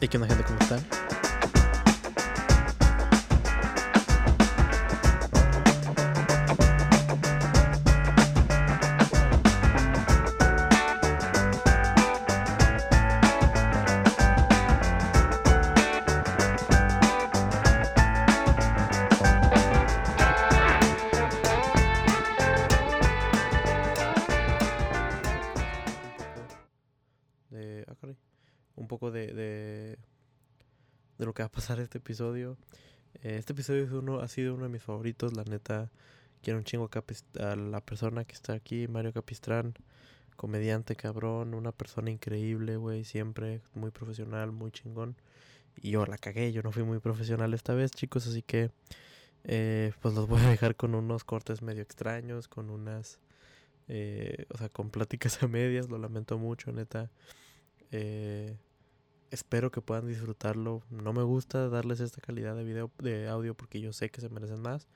¿Y qué onda, gente? Este episodio. Eh, este episodio es uno, ha sido uno de mis favoritos, la neta. Quiero un chingo a la persona que está aquí, Mario Capistrán, comediante cabrón, una persona increíble, güey, siempre muy profesional, muy chingón. Y yo la cagué, yo no fui muy profesional esta vez, chicos, así que eh, pues los voy a dejar con unos cortes medio extraños, con unas, eh, o sea, con pláticas a medias, lo lamento mucho, neta. Eh, espero que puedan disfrutarlo. No me gusta darles esta calidad de video, de audio, porque yo sé que se merecen más.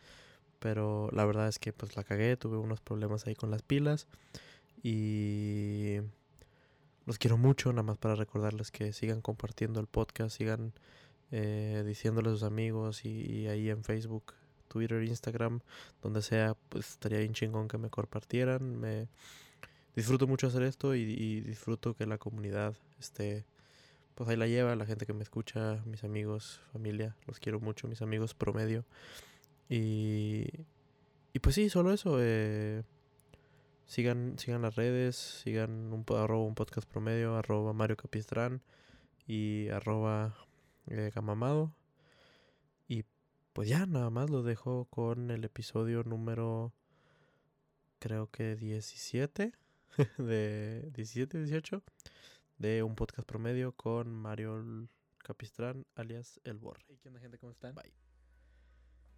Pero la verdad es que pues la cagué, tuve unos problemas ahí con las pilas. Y los quiero mucho, nada más para recordarles que sigan compartiendo el podcast, sigan eh, diciéndole a sus amigos y, ahí en Facebook, Twitter, Instagram, donde sea, pues estaría bien chingón que me compartieran. Me disfruto mucho hacer esto y, y disfruto que la comunidad esté, pues ahí la lleva, la gente que me escucha, mis amigos, familia, los quiero mucho, mis amigos promedio. Y, y pues sí, solo eso. eh, sigan, sigan las redes, sigan un, arroba un podcast promedio, arroba Mario Capistrán y arroba eh, Gamamado. Y pues ya, nada más lo dejo con el episodio número, creo que 17, de 17, 18, de un podcast promedio con Mario Capistrán, alias El Borre. ¿Y qué onda, gente? ¿Cómo están? Bye.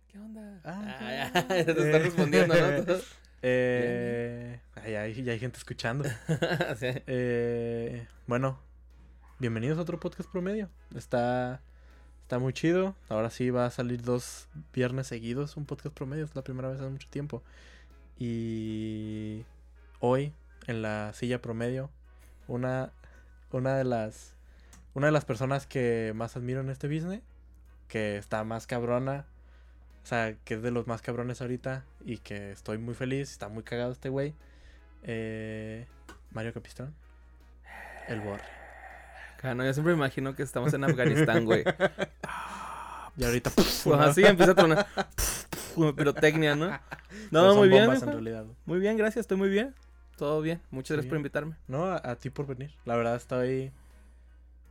¿Qué onda? Ah, Ah, qué ya, te está respondiendo, ¿no? Eh, ay, ay, ya hay gente escuchando. Sí. Eh, bueno, bienvenidos a otro podcast promedio. Está, está muy chido. Ahora sí va a salir dos viernes seguidos un podcast promedio. Es la primera vez en mucho tiempo. Y hoy, en la silla promedio, una, una de las una de las personas que más admiro en este business, que está más cabrona, o sea, que es de los más cabrones ahorita y que estoy muy feliz, está muy cagado este güey. Eh, Mario Capistrán. El Borre. Ah, no, yo siempre me imagino que estamos en Afganistán, güey. Y ahorita. Así empieza a tronar. Pirotecnia, ¿no? No, muy bien. bombas en mijo. realidad. Muy bien, gracias, estoy muy bien. Todo bien. Muchas Sí. gracias por invitarme. No, a, a ti por venir. La verdad estoy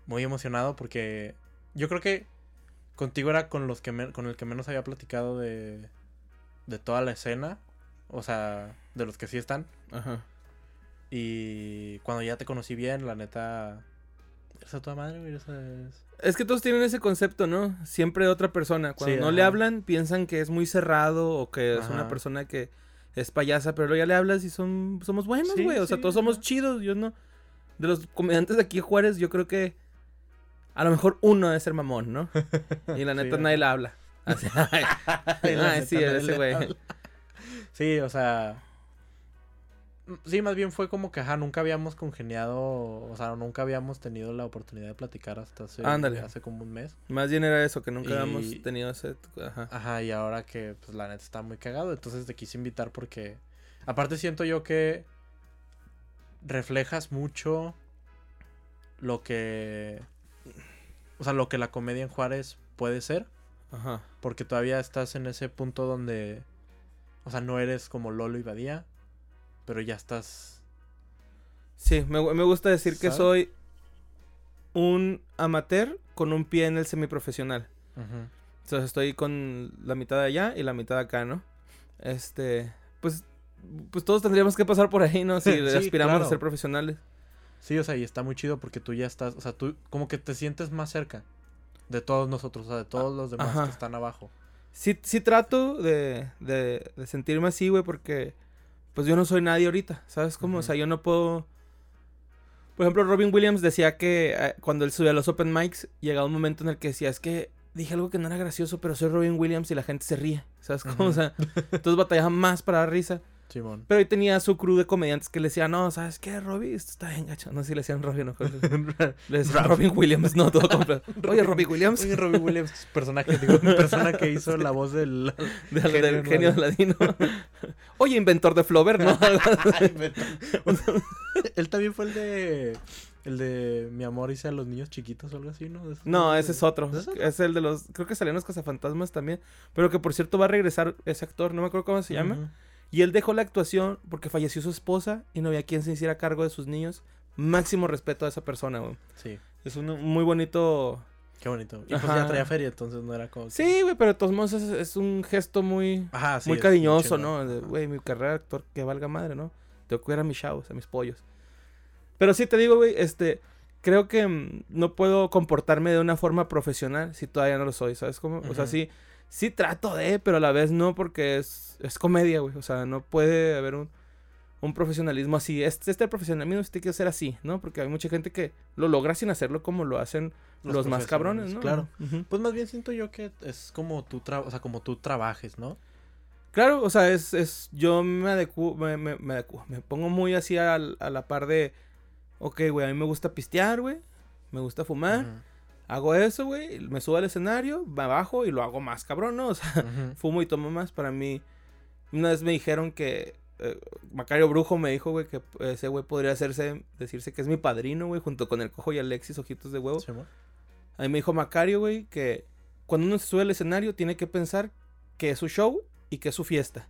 muy emocionado porque yo creo que contigo era con los que me- con el que menos había platicado de de toda la escena, o sea, de los que sí están Ajá. y cuando ya te conocí bien, la neta eres a toda madre, güey, esa es- Es que todos tienen ese concepto, ¿no? Siempre otra persona. Cuando Sí, no le hablan, piensan que es muy cerrado o que es una persona que es payasa, pero luego ya le hablas y son somos buenos, Sí, güey. o sea, sí, todos somos chidos. Yo no. De los comediantes de aquí Juárez, yo creo que a lo mejor uno debe ser mamón, ¿no? Y la Sí, neta ajá. nadie le habla. Así, ay, sí, ese güey. Sí, o sea. Sí, más bien fue como que, ajá, nunca habíamos congeniado, o sea, nunca habíamos tenido la oportunidad de platicar hasta hace, Ándale. hace como un mes. Más bien era eso, que nunca Y- habíamos tenido ese. Ajá. Ajá, y ahora que, pues, la neta está muy cagado, entonces te quise invitar porque, aparte siento yo que reflejas mucho lo que, o sea, lo que la comedia en Juárez puede ser. Ajá. Porque todavía estás en ese punto donde. O sea, no eres como Lolo y Badía. Pero ya estás. Sí, me, me gusta decir que soy un amateur con un pie en el semiprofesional. Ujú. Entonces estoy con la mitad de allá y la mitad de acá, ¿no? Este, pues, pues todos tendríamos que pasar por ahí, ¿no? Si Sí, aspiramos claro. a ser profesionales. Sí, o sea, y está muy chido porque tú ya estás. O sea, tú como que te sientes más cerca de todos nosotros. O sea, de todos los demás Ajá. que están abajo. Sí, sí trato de, de, de sentirme así, güey, porque pues yo no soy nadie ahorita, ¿sabes cómo? O sea, yo no puedo... Por ejemplo, Robin Williams decía que eh, cuando él subía a los open mics, llegaba un momento en el que decía, es que dije algo que no era gracioso, pero soy Robin Williams y la gente se ríe, ¿sabes cómo? O sea, entonces batallaba más para dar risa. Simón. Pero ahí tenía su crew de comediantes que le decían, no, ¿sabes qué, Robbie? Esto está bien gacho. No sé si le decían Robbie no. Le decían Robin Williams, no, todo completo. Oye, Robbie Williams. Oye, Robbie Williams, personaje, digo, persona que hizo la voz del... De- Genio del genio ladino. Oye, inventor de Flover, ¿no? Él también fue el de... El de Mi amor hice a los niños chiquitos o algo así, ¿no? No, ese es otro. ¿Es? Es el de los. Creo que salieron los cazafantasmas también. Pero que por cierto va a regresar ese actor, no me acuerdo cómo se llama. Y él dejó la actuación porque falleció su esposa y no había quien se hiciera cargo de sus niños. Máximo respeto a esa persona, güey. Sí, Es un muy bonito. qué bonito. Y pues ya traía feria, entonces no era como... que- Sí, güey, pero de todos modos es, es un gesto muy. Ajá, sí. muy cariñoso. ¿no? Güey, mi carrera de actor que valga madre, ¿no? Tengo que cuidar a mis chavos, a mis pollos. Pero sí te digo, güey, este. Creo que mm, no puedo comportarme de una forma profesional si todavía no lo soy, ¿sabes cómo? O sea, sí, sí trato de, pero a la vez no porque es, es comedia, güey. O sea, no puede haber un, un profesionalismo así. Este, este profesionalismo tiene que ser así, ¿no? Porque hay mucha gente que lo logra sin hacerlo como lo hacen los, más cabrones, ¿no? Claro. Pues más bien siento yo que es como tú, o sea, como tú trabajes, ¿no? Claro, o sea, es, es yo me adecuo, me, me, me adecuo, me pongo muy así al- a, la par de, ok, güey, a mí me gusta pistear, güey, me gusta fumar, Ujú, hago eso, güey, me subo al escenario, me bajo y lo hago más cabrón, ¿no? O sea, fumo y tomo más, para mí, una vez me dijeron que, eh, Macario Brujo me dijo, güey, que ese güey podría hacerse, decirse que es mi padrino, güey, junto con el cojo y Alexis, ojitos de huevo. A mí me dijo Macario, güey, que cuando uno se sube al escenario tiene que pensar que es su show y que es su fiesta.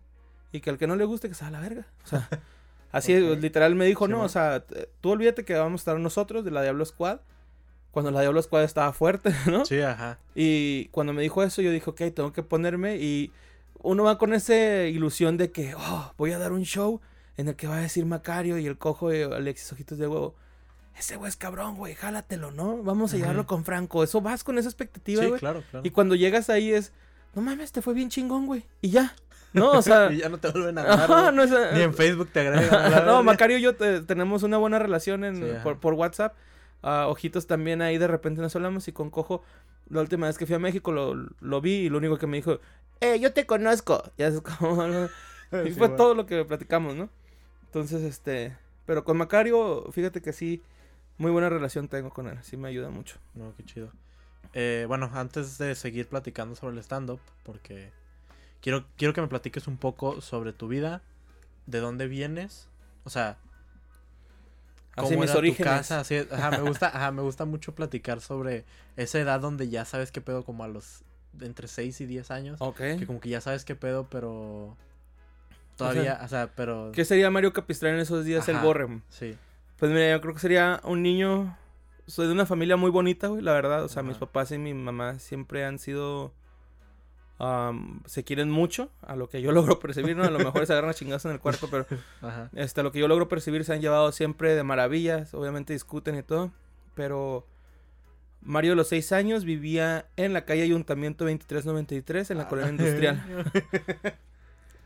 Y que al que no le guste que se va a la verga. O sea, así literal me dijo, Sí, no, man. o sea, tú olvídate que vamos a estar nosotros de la Diablo Squad. Cuando la Diablo Squad estaba fuerte, ¿no? Sí, ajá. Y cuando me dijo eso, yo dije, ok, tengo que ponerme. Y uno va con esa ilusión de que, oh, voy a dar un show en el que va a decir Macario y el cojo de Alexis Ojitos de Huevo. Ese güey es cabrón, güey, jálatelo, ¿no? Vamos a llevarlo con Franco. Eso vas con esa expectativa, Sí, güey. claro, claro. Y cuando llegas ahí es, no mames, te fue bien chingón, güey. Y ya. No, o sea. Y ya no te vuelven a hablar. ajá, no es. Ni en Facebook te agregan. no. Macario y yo te- tenemos una buena relación en, Sí, por WhatsApp. Ah, ojitos también ahí de repente nos hablamos y con Cojo, la última vez que fui a México lo, lo vi y lo único que me dijo, eh, yo te conozco. Ya es como... y Sí, fue todo lo que platicamos, ¿no? Entonces, este... Pero con Macario, fíjate que sí, muy buena relación tengo con él. Sí me ayuda mucho. No, qué chido. Eh, bueno, antes de seguir platicando sobre el stand-up, porque quiero, quiero que me platiques un poco sobre tu vida, de dónde vienes, o sea, Así mis orígenes. casa, así, ajá, me gusta, ajá, me gusta mucho platicar sobre esa edad donde ya sabes qué pedo, como a los entre 6 y 10 años, Ok. que como que ya sabes qué pedo, pero todavía, o sea, pero ¿Qué sería Mario Capistrán en esos días el Ajá. borre? sí, Pues mira, yo creo que sería un niño. Soy de una familia muy bonita, güey, la verdad. O sea, mis papás y mi mamá siempre han sido. Se quieren mucho, a lo que yo logro percibir, ¿no? A lo mejor se agarran a chingados en el cuarto, pero ajá, este, a lo que yo logro percibir se han llevado siempre de maravillas. Obviamente discuten y todo, pero. Mario de los seis años vivía en la calle Ayuntamiento 2393 en la A colonia industrial.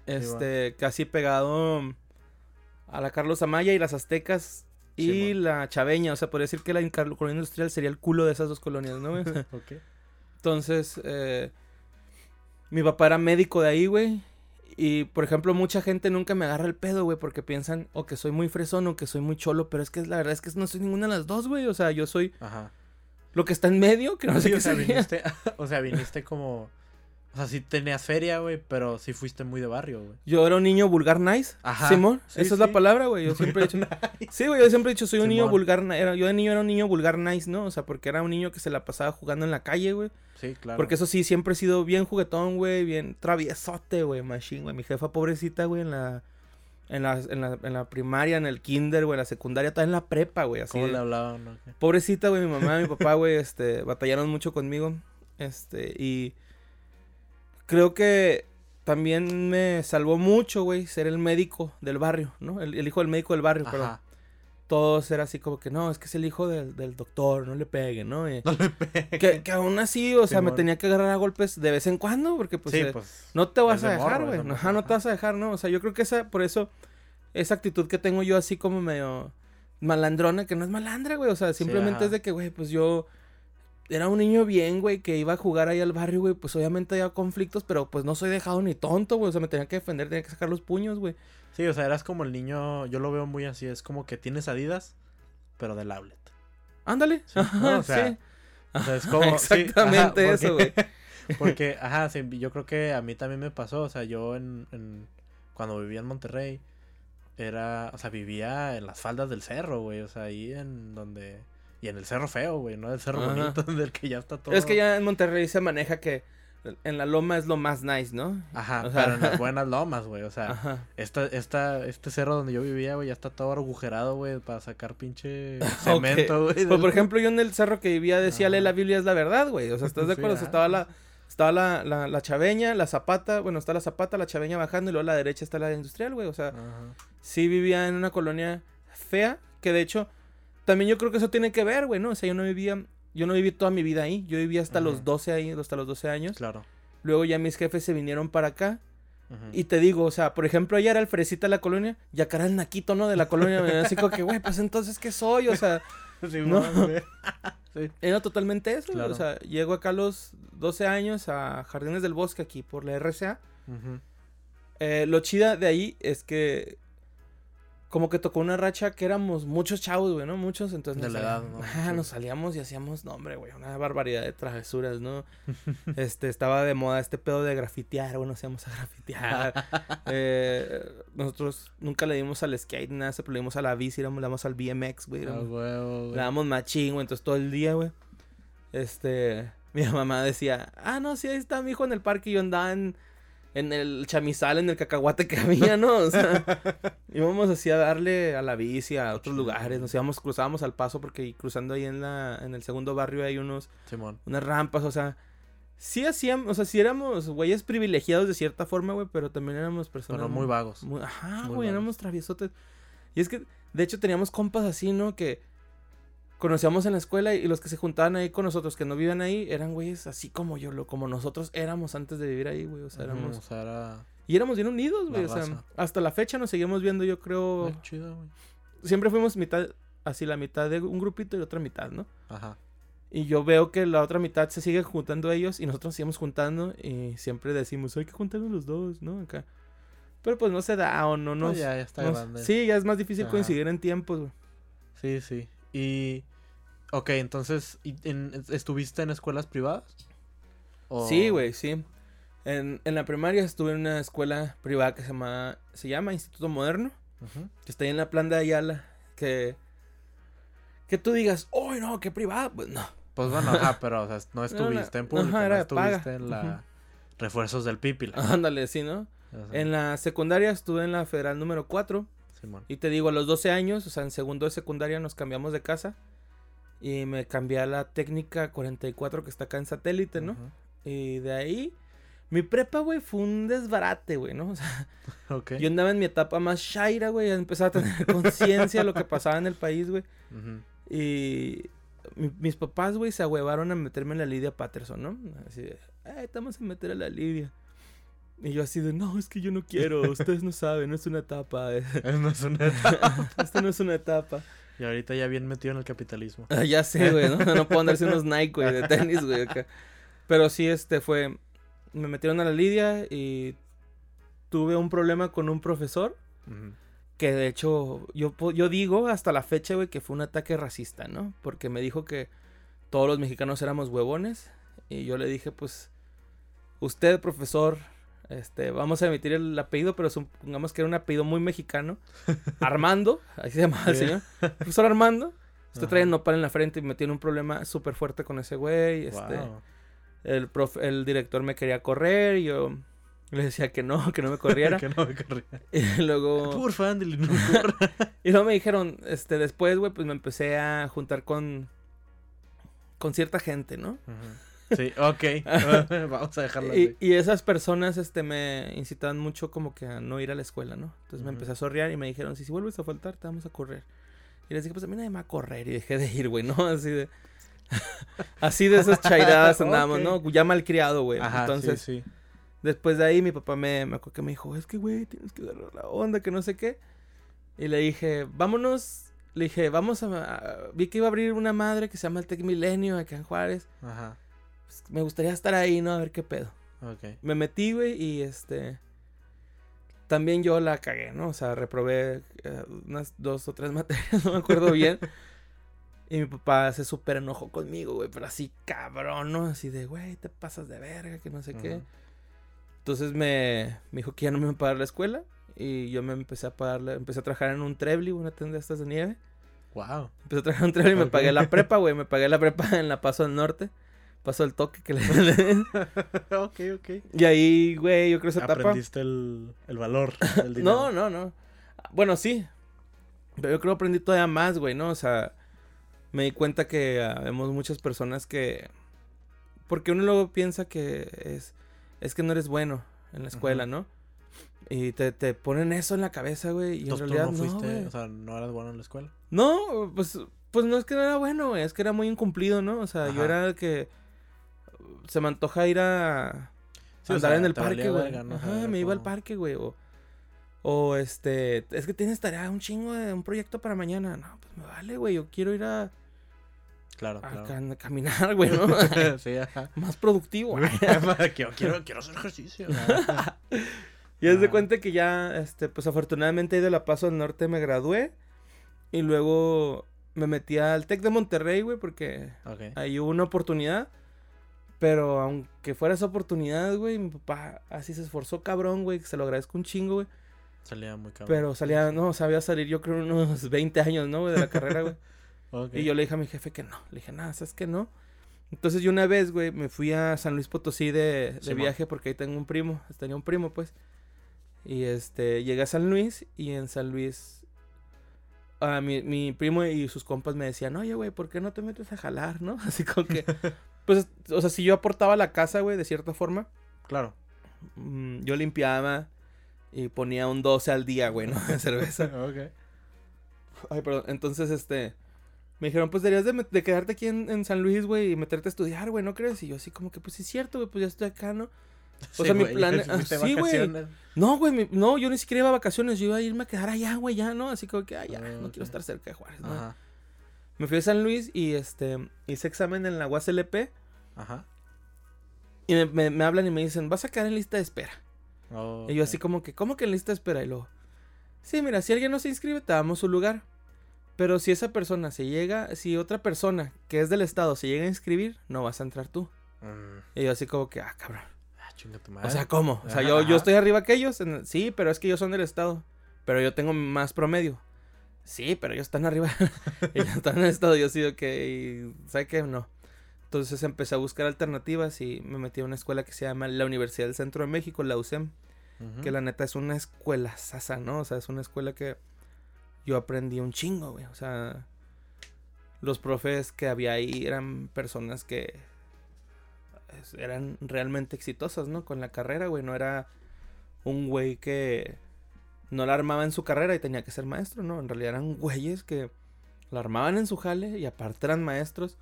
Este, casi pegado a la Carlos Amaya y las Aztecas y la Chaveña. O sea, podría decir que la colonia industrial sería el culo de esas dos colonias, ¿no? güey? Ok. Entonces, eh, mi papá era médico de ahí, güey. Y, por ejemplo, mucha gente nunca me agarra el pedo, güey, porque piensan o que soy muy fresón o que soy muy cholo, pero es que la verdad es que no soy ninguna de las dos, güey. O sea, yo soy Ajá. lo que está en medio, que no sé Sí, qué o sea, sería. viniste, o sea, viniste como, o sea, sí tenías feria, güey, pero sí fuiste muy de barrio, güey. Yo era un niño vulgar nice, Ajá. Simón. Sí, esa es la palabra, güey. Yo siempre he dicho, Sí, güey, yo siempre he dicho, soy un niño vulgar. Era, yo de niño era un niño vulgar nice, ¿no? O sea, porque era un niño que se la pasaba jugando en la calle, güey. Sí, claro. Porque eso sí, siempre he sido bien juguetón, güey, bien traviesote, güey, machine, güey. Mi jefa pobrecita, güey, en la, en la, en la, en la primaria, en el kinder, güey, en la secundaria, está en la prepa, güey, así. ¿Cómo le hablaban? ¿Qué? Pobrecita, güey, mi mamá, mi papá, güey, este, batallaron mucho conmigo. Este, y creo que también me salvó mucho, güey, ser el médico del barrio, ¿no? El, el hijo del médico del barrio, pero todos era así como que, no, es que es el hijo del, del doctor, no le peguen, ¿no? Y No le pegues. que, que aún así, o sea, me tenía que agarrar a golpes de vez en cuando, porque pues, sí, eh, pues. no te vas a de dejar, güey. Ajá, no te vas a dejar, ¿no? O sea, yo creo que esa, por eso, esa actitud que tengo yo así como medio malandrona, que no es malandra, güey. O sea, simplemente es de que, güey, pues yo era un niño bien, güey, que iba a jugar ahí al barrio, güey. Pues obviamente había conflictos, pero pues no soy dejado ni tonto, güey. O sea, me tenía que defender, tenía que sacar los puños, güey. Sí, o sea, eras como el niño, yo lo veo muy así, es como que tienes Adidas, pero del outlet. Ándale. Sí, ¿no? O sea, sí. O sea, es como... sí, Exactamente ajá, eso, güey. Porque, ajá, sí, yo creo que a mí también me pasó, o sea, yo en, en- cuando vivía en Monterrey, era, o sea, vivía en las faldas del cerro, güey, o sea, ahí en donde, y en el cerro feo, güey, no el cerro Ajá. bonito, del que ya está todo. Es que ya en Monterrey se maneja que en la loma es lo más nice, ¿no? Ajá, o sea- pero en las buenas lomas, güey, o sea, Ajá. esta, esta, este cerro donde yo vivía, güey, ya está todo agujerado, güey, para sacar pinche cemento, güey. Pues, del- por ejemplo, yo en el cerro que vivía decía, lee la Biblia es la verdad, güey. O sea, ¿estás de Sí, acuerdo? O sea, ah, estaba la, estaba la, la, la chaveña, la zapata, bueno, está la zapata, la chaveña bajando y luego a la derecha está la industrial, güey. O sea, Ajá. sí vivía en una colonia fea, que de hecho, también yo creo que eso tiene que ver, güey, ¿no? O sea, yo no vivía, yo no viví toda mi vida ahí. Yo vivía hasta los Ujú. 12 ahí, hasta los 12 años. Claro. Luego ya mis jefes se vinieron para acá. Ujú. Y te digo, o sea, por ejemplo, allá era el fresita de la colonia y acá era el naquito, ¿no? De la colonia. Así como que, güey, pues entonces, ¿qué soy? O sea, Sí, no. sí. Era totalmente eso. Claro. O sea, llego acá a los 12 años a Jardines del Bosque aquí por la RCA. Ujú. Eh, lo chida de ahí es que como que tocó una racha que éramos muchos chavos, güey, ¿no? Muchos, entonces De nos la edad, ¿no? Sí. nos salíamos y hacíamos, no, hombre, güey, una barbaridad de travesuras, ¿no? este, estaba de moda este pedo de grafitear, bueno, hacíamos a grafitear. Eh, nosotros nunca le dimos al skate, nada, se le dimos a la bici, le damos al BMX, güey. Ah, güey. le damos machín, güey. Entonces todo el día, güey. Este. Mi mamá decía, ah, no, sí, ahí está mi hijo en el parque. Y yo andaba en, en el chamizal, en el cacahuate que había, ¿no? O sea, íbamos así a darle a la bici, a otros lugares. Nos íbamos, cruzábamos al paso porque cruzando ahí en la, en el segundo barrio hay unos, Simón. unas rampas, o sea. Sí hacíamos, o sea, sí éramos güeyes privilegiados de cierta forma, güey, pero también éramos personas. Pero muy vagos. Muy- ajá, güey, éramos traviesotes. Y es que, de hecho, teníamos compas así, ¿no? Que conocíamos en la escuela y los que se juntaban ahí con nosotros, que no vivían ahí, eran güeyes así como yo, lo, como nosotros éramos antes de vivir ahí, güey. O sea, éramos. O sea, era... Y éramos bien unidos, güey. O sea, hasta la fecha nos seguimos viendo, yo creo. Eh, chido, güey. Siempre fuimos mitad, así la mitad de un grupito y otra mitad, ¿no? Ajá. Y yo veo que la otra mitad se sigue juntando ellos y nosotros seguimos juntando y siempre decimos, hay que juntarnos los dos, ¿no? Acá. Pero pues no se da o no No, nos... ya, ya está nos- sí, ya es más difícil Ajá. coincidir en tiempos, güey. Sí, sí. Y... Ok, entonces, ¿y en- ¿estuviste en escuelas privadas? ¿O- Sí, güey, sí. En, en la primaria estuve en una escuela privada que se llama, se llama Instituto Moderno, Ujú. que está ahí en la plan de Ayala, que... Que tú digas, ¡oh, no, qué privada! Pues no. Pues bueno, ajá, pero o sea, no estuviste en público, era no estuviste paga. en la... Refuerzos del Pípila. Ándale, sí, ¿no? En la secundaria estuve en la federal número 4. Simón. Y te digo, a los 12 años, o sea, en segundo de secundaria nos cambiamos de casa. Y me cambié a la técnica 44 que está acá en satélite, ¿no? Ujú. Y de ahí, mi prepa, güey, fue un desbarate, güey, ¿no? O sea, yo andaba en mi etapa más shaira, güey, empezaba a tener conciencia de lo que pasaba en el país, güey. Ujú. Y mi- mis papás, güey, se ahuevaron a meterme en la Lidia Patterson, ¿no? Así de, eh, te vamos a meter a la Lidia. Y yo así de, no, es que yo no quiero, ustedes no saben, no es una etapa. No es una etapa. Esto no es una etapa. Y ahorita ya bien metido en el capitalismo. Ah, ya sé, güey, ¿no? No puedo andarse unos Nike, güey, de tenis, güey, acá. Pero sí, este fue. Me metieron a la Lidia y tuve un problema con un profesor. Que de hecho, yo, po- yo digo hasta la fecha, güey, que fue un ataque racista, ¿no? Porque me dijo que todos los mexicanos éramos huevones. Y yo le dije, pues, usted, profesor, este, vamos a emitir el apellido, pero supongamos que era un apellido muy mexicano. Armando, así se llamaba el señor. Profesor Armando. Usted trae nopal en la frente y me tiene un problema súper fuerte con ese güey. Este, Wow. el, prof- el director me quería correr y yo le decía que no, que no me corriera. que no me corría. y luego... Porfa, ándale, no me corra. Y luego me dijeron, este, después, güey, pues me empecé a juntar con, con cierta gente, ¿no? Ujú. Sí, ok. Vamos a dejarlo Y, así. y esas personas, este, me incitaban mucho como que a no ir a la escuela, ¿no? Entonces me Ujú. empecé a sorrear y me dijeron, si, si vuelves a faltar, te vamos a correr. Y les dije, pues a mí nadie me va a correr. Y dejé de ir, güey, ¿no? Así de... Así de esas chairadas andábamos, Ok. ¿no? Ya malcriado, güey. Ajá, Entonces, sí, sí. Después de ahí mi papá me, me que me dijo, es que güey, tienes que agarrar la onda, que no sé qué. Y le dije, vámonos le dije, vamos a, a- Vi que iba a abrir una madre que se llama el Tec Milenio acá en Juárez. Ajá. Pues, me gustaría estar ahí, ¿no? A ver qué pedo. Me metí, güey, y este. También yo la cagué, ¿no? O sea, reprobé eh, unas dos o tres materias, no me acuerdo bien. Y mi papá se súper enojó conmigo, güey, pero así cabrón, ¿no? Así de, güey, te pasas de verga, que no sé qué. Entonces me, me dijo que ya no me iba a pagar la escuela. Y yo me empecé a pagar, la- empecé a trabajar en un Trebly, una tienda de estas de nieve. Wow. Empecé a trabajar en un Trebly y me pagué la prepa, güey. Me pagué la prepa en la Paso del Norte. Paso del toque que le... ok, ok. y ahí, güey, yo creo esa etapa... Aprendiste el, el valor del dinero. No, no, no. Bueno, sí. Pero yo creo que aprendí todavía más, güey, ¿no? O sea, me di cuenta que ah, vemos muchas personas que... Porque uno luego piensa que es, es que no eres bueno en la escuela. ¿no? Y te, te ponen eso en la cabeza, güey. Y en realidad tú no fuiste, o sea, no eras bueno en la escuela. No, pues, pues no es que no era bueno, güey. Es que era muy incumplido, ¿no? O sea, yo era el que... Se me antoja ir a... Sí, o andar sea, en el parque, güey. verga, ¿no? Ajá, me iba al parque, güey. O, o este, es que tienes tarea, un chingo de un proyecto para mañana. No, pues me vale, güey. Yo quiero ir a, Claro, a claro. a caminar, güey, ¿no? sí, ajá. Más productivo. quiero, quiero, quiero hacer ejercicio. y haz de cuenta que ya, este, pues afortunadamente a La Paso del Norte, me gradué. Y luego me metí al Tec de Monterrey, güey, porque ahí hubo una oportunidad. Pero aunque fuera esa oportunidad, güey, mi papá así se esforzó cabrón, güey, que se lo agradezco un chingo, güey. Salía muy cabrón. Pero salía, no, sabía salir yo creo unos 20 años, ¿no? güey, De la carrera, güey. Y yo le dije a mi jefe que no. Le dije, nada, ¿sabes que no? Entonces yo una vez, güey, me fui a San Luis Potosí de, de viaje porque ahí tengo un primo. Tenía un primo, pues. Y este, llegué a San Luis y en San Luis... ah, mi, mi primo y sus compas me decían, oye, güey, ¿por qué no te metes a jalar, no? Así como que... Pues, o sea, si yo aportaba la casa, güey, de cierta forma, Claro. mm, yo limpiaba y ponía un 12 al día, güey, ¿no? De cerveza. ok. Ay, perdón. Entonces, este. Me dijeron, pues deberías de, quedarte aquí en, en San Luis, güey, y meterte a estudiar, güey, ¿no crees? Y yo así como que, pues sí es cierto, güey, pues ya estoy acá, ¿no? O sea, mi güey, plan- fuiste ah, sí, güey. No, güey, mi- no, yo ni siquiera iba a vacaciones, yo iba a irme a quedar allá, güey, ya, ¿no? Así como que, ay, ya, Ah, no ok. quiero estar cerca de Juárez, ¿no? Ajá. Me fui a San Luis y, este, hice examen en la UASLP Ajá. y me, me- me hablan y me dicen, vas a quedar en lista de espera. Oh, Y yo así como que, ¿cómo que en lista de espera? Y luego, sí, mira, si alguien no se inscribe, te damos su lugar. Pero si esa persona se llega, si otra persona que es del estado se llega a inscribir, no vas a entrar tú. Mm. Y yo así como que, ah, cabrón. Ah, chinga tu madre. O sea, ¿cómo? O sea, Ajá, yo, ajá. yo estoy arriba que ellos. en Sí, pero es que ellos son del estado. Pero yo tengo más promedio. Sí, pero ellos están arriba. ellos están en el estado. Yo sí, ok. ¿Sabe qué? No. Entonces empecé a buscar alternativas y me metí a una escuela que se llama la Universidad del Centro de México, la UCEM. Que la neta es una escuela sasa, ¿no? O sea, es una escuela que yo aprendí un chingo, güey. O sea, los profes que había ahí eran personas que es- eran realmente exitosas, ¿no? Con la carrera, güey. No era un güey que no la armaba en su carrera y tenía que ser maestro, ¿no? En realidad eran güeyes que la armaban en su jale y aparte eran maestros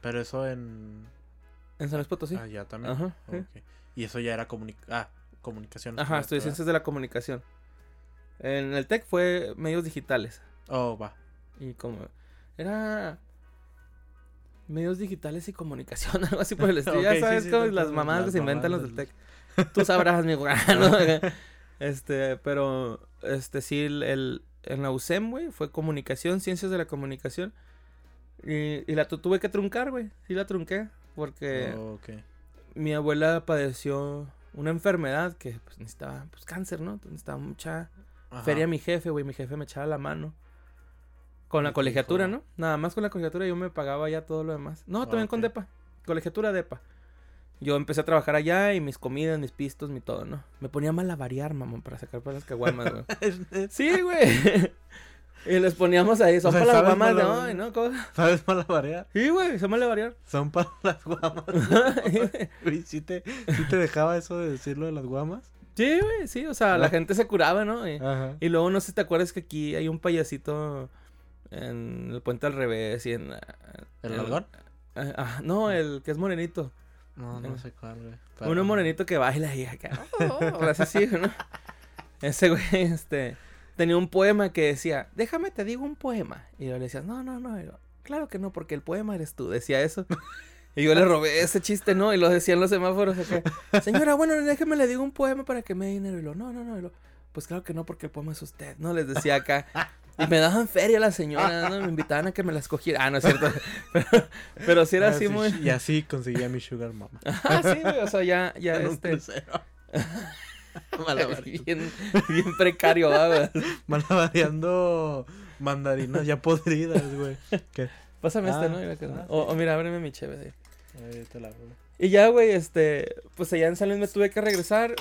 Pero eso en. en San Luis Potosí. Ah, ya también. Ajá, sí. Y eso ya era comunica... ah, comunicación. Ajá, estudié ciencias de la comunicación. En el TEC fue medios digitales. Oh, va. Y como era medios digitales y comunicación, algo así por el estilo. Ya sabes sí, cómo las mamadas que se inventan los del TEC. Tú sabrás, mi güey. Este, pero este sí el, el- en la UCEM, güey, fue comunicación, ciencias de la comunicación. Y, y la tu- tuve que truncar, güey. Sí la trunqué porque Oh, mi abuela padeció una enfermedad que pues necesitaba pues cáncer, ¿no? Necesitaba mucha Ajá. Feria mi jefe, güey. Mi jefe me echaba la mano. Con la ¿Y qué colegiatura? ¿no? Nada más con la colegiatura yo me pagaba ya todo lo demás. No, también con. DEPA. Colegiatura DEPA. Yo empecé a trabajar allá y mis comidas, mis pistos, mi todo, ¿no? Me ponía a malabarear, mamón, para sacar para las caguamas, güey. Sí, güey. Y les poníamos ahí, son O sea, para las ¿sabes guamas de hoy, ¿no? ¿Cómo? ¿Sabes malabarear? Sí, güey, son malabarear. Son para las guamas. Güey, ¿sí te, sí te dejaba eso de decirlo de las guamas? sí, güey, sí. O sea, la Ah. gente se curaba, ¿no? Y, Ajá. y luego, no sé si te acuerdas que aquí hay un payasito en el puente al revés y en... ¿El en- algón? Ah, ah, no, el que es morenito. No, no sé cuál, güey. Pero- Uno morenito que baila y acá. Oh, ahora sí, sí, ¿no? Ese güey, este. Tenía un poema que decía, déjame te digo un poema. Y yo le decía, no, no, no. Y yo, claro que no, porque el poema eres tú. Decía eso. Y yo le robé ese chiste, ¿no? Y lo decían los semáforos acá. Señora, bueno, déjeme le digo un poema para que me dé dinero. Y lo, no, no, no. Y lo, pues claro que no, porque el poema es usted, ¿no? Les decía acá. Y me daban feria las señoras, ¿no? Me invitaban a que me las cogiera. Ah, no es cierto. Pero, pero sí era Ah, así sí, muy. Y así conseguía mi sugar mama. Ah, sí, güey. O sea, ya, ya En un este. crucero. Malabar- bien, bien precario, ¿va, güey. Malabareando mandarinas ya podridas, güey. ¿Qué? Pásame este, Ah, ¿no? La que- ah, o, o mira, ábreme mi chévere. Ahí te la hago. Y ya, güey, este, pues allá en San Luis me tuve que regresar.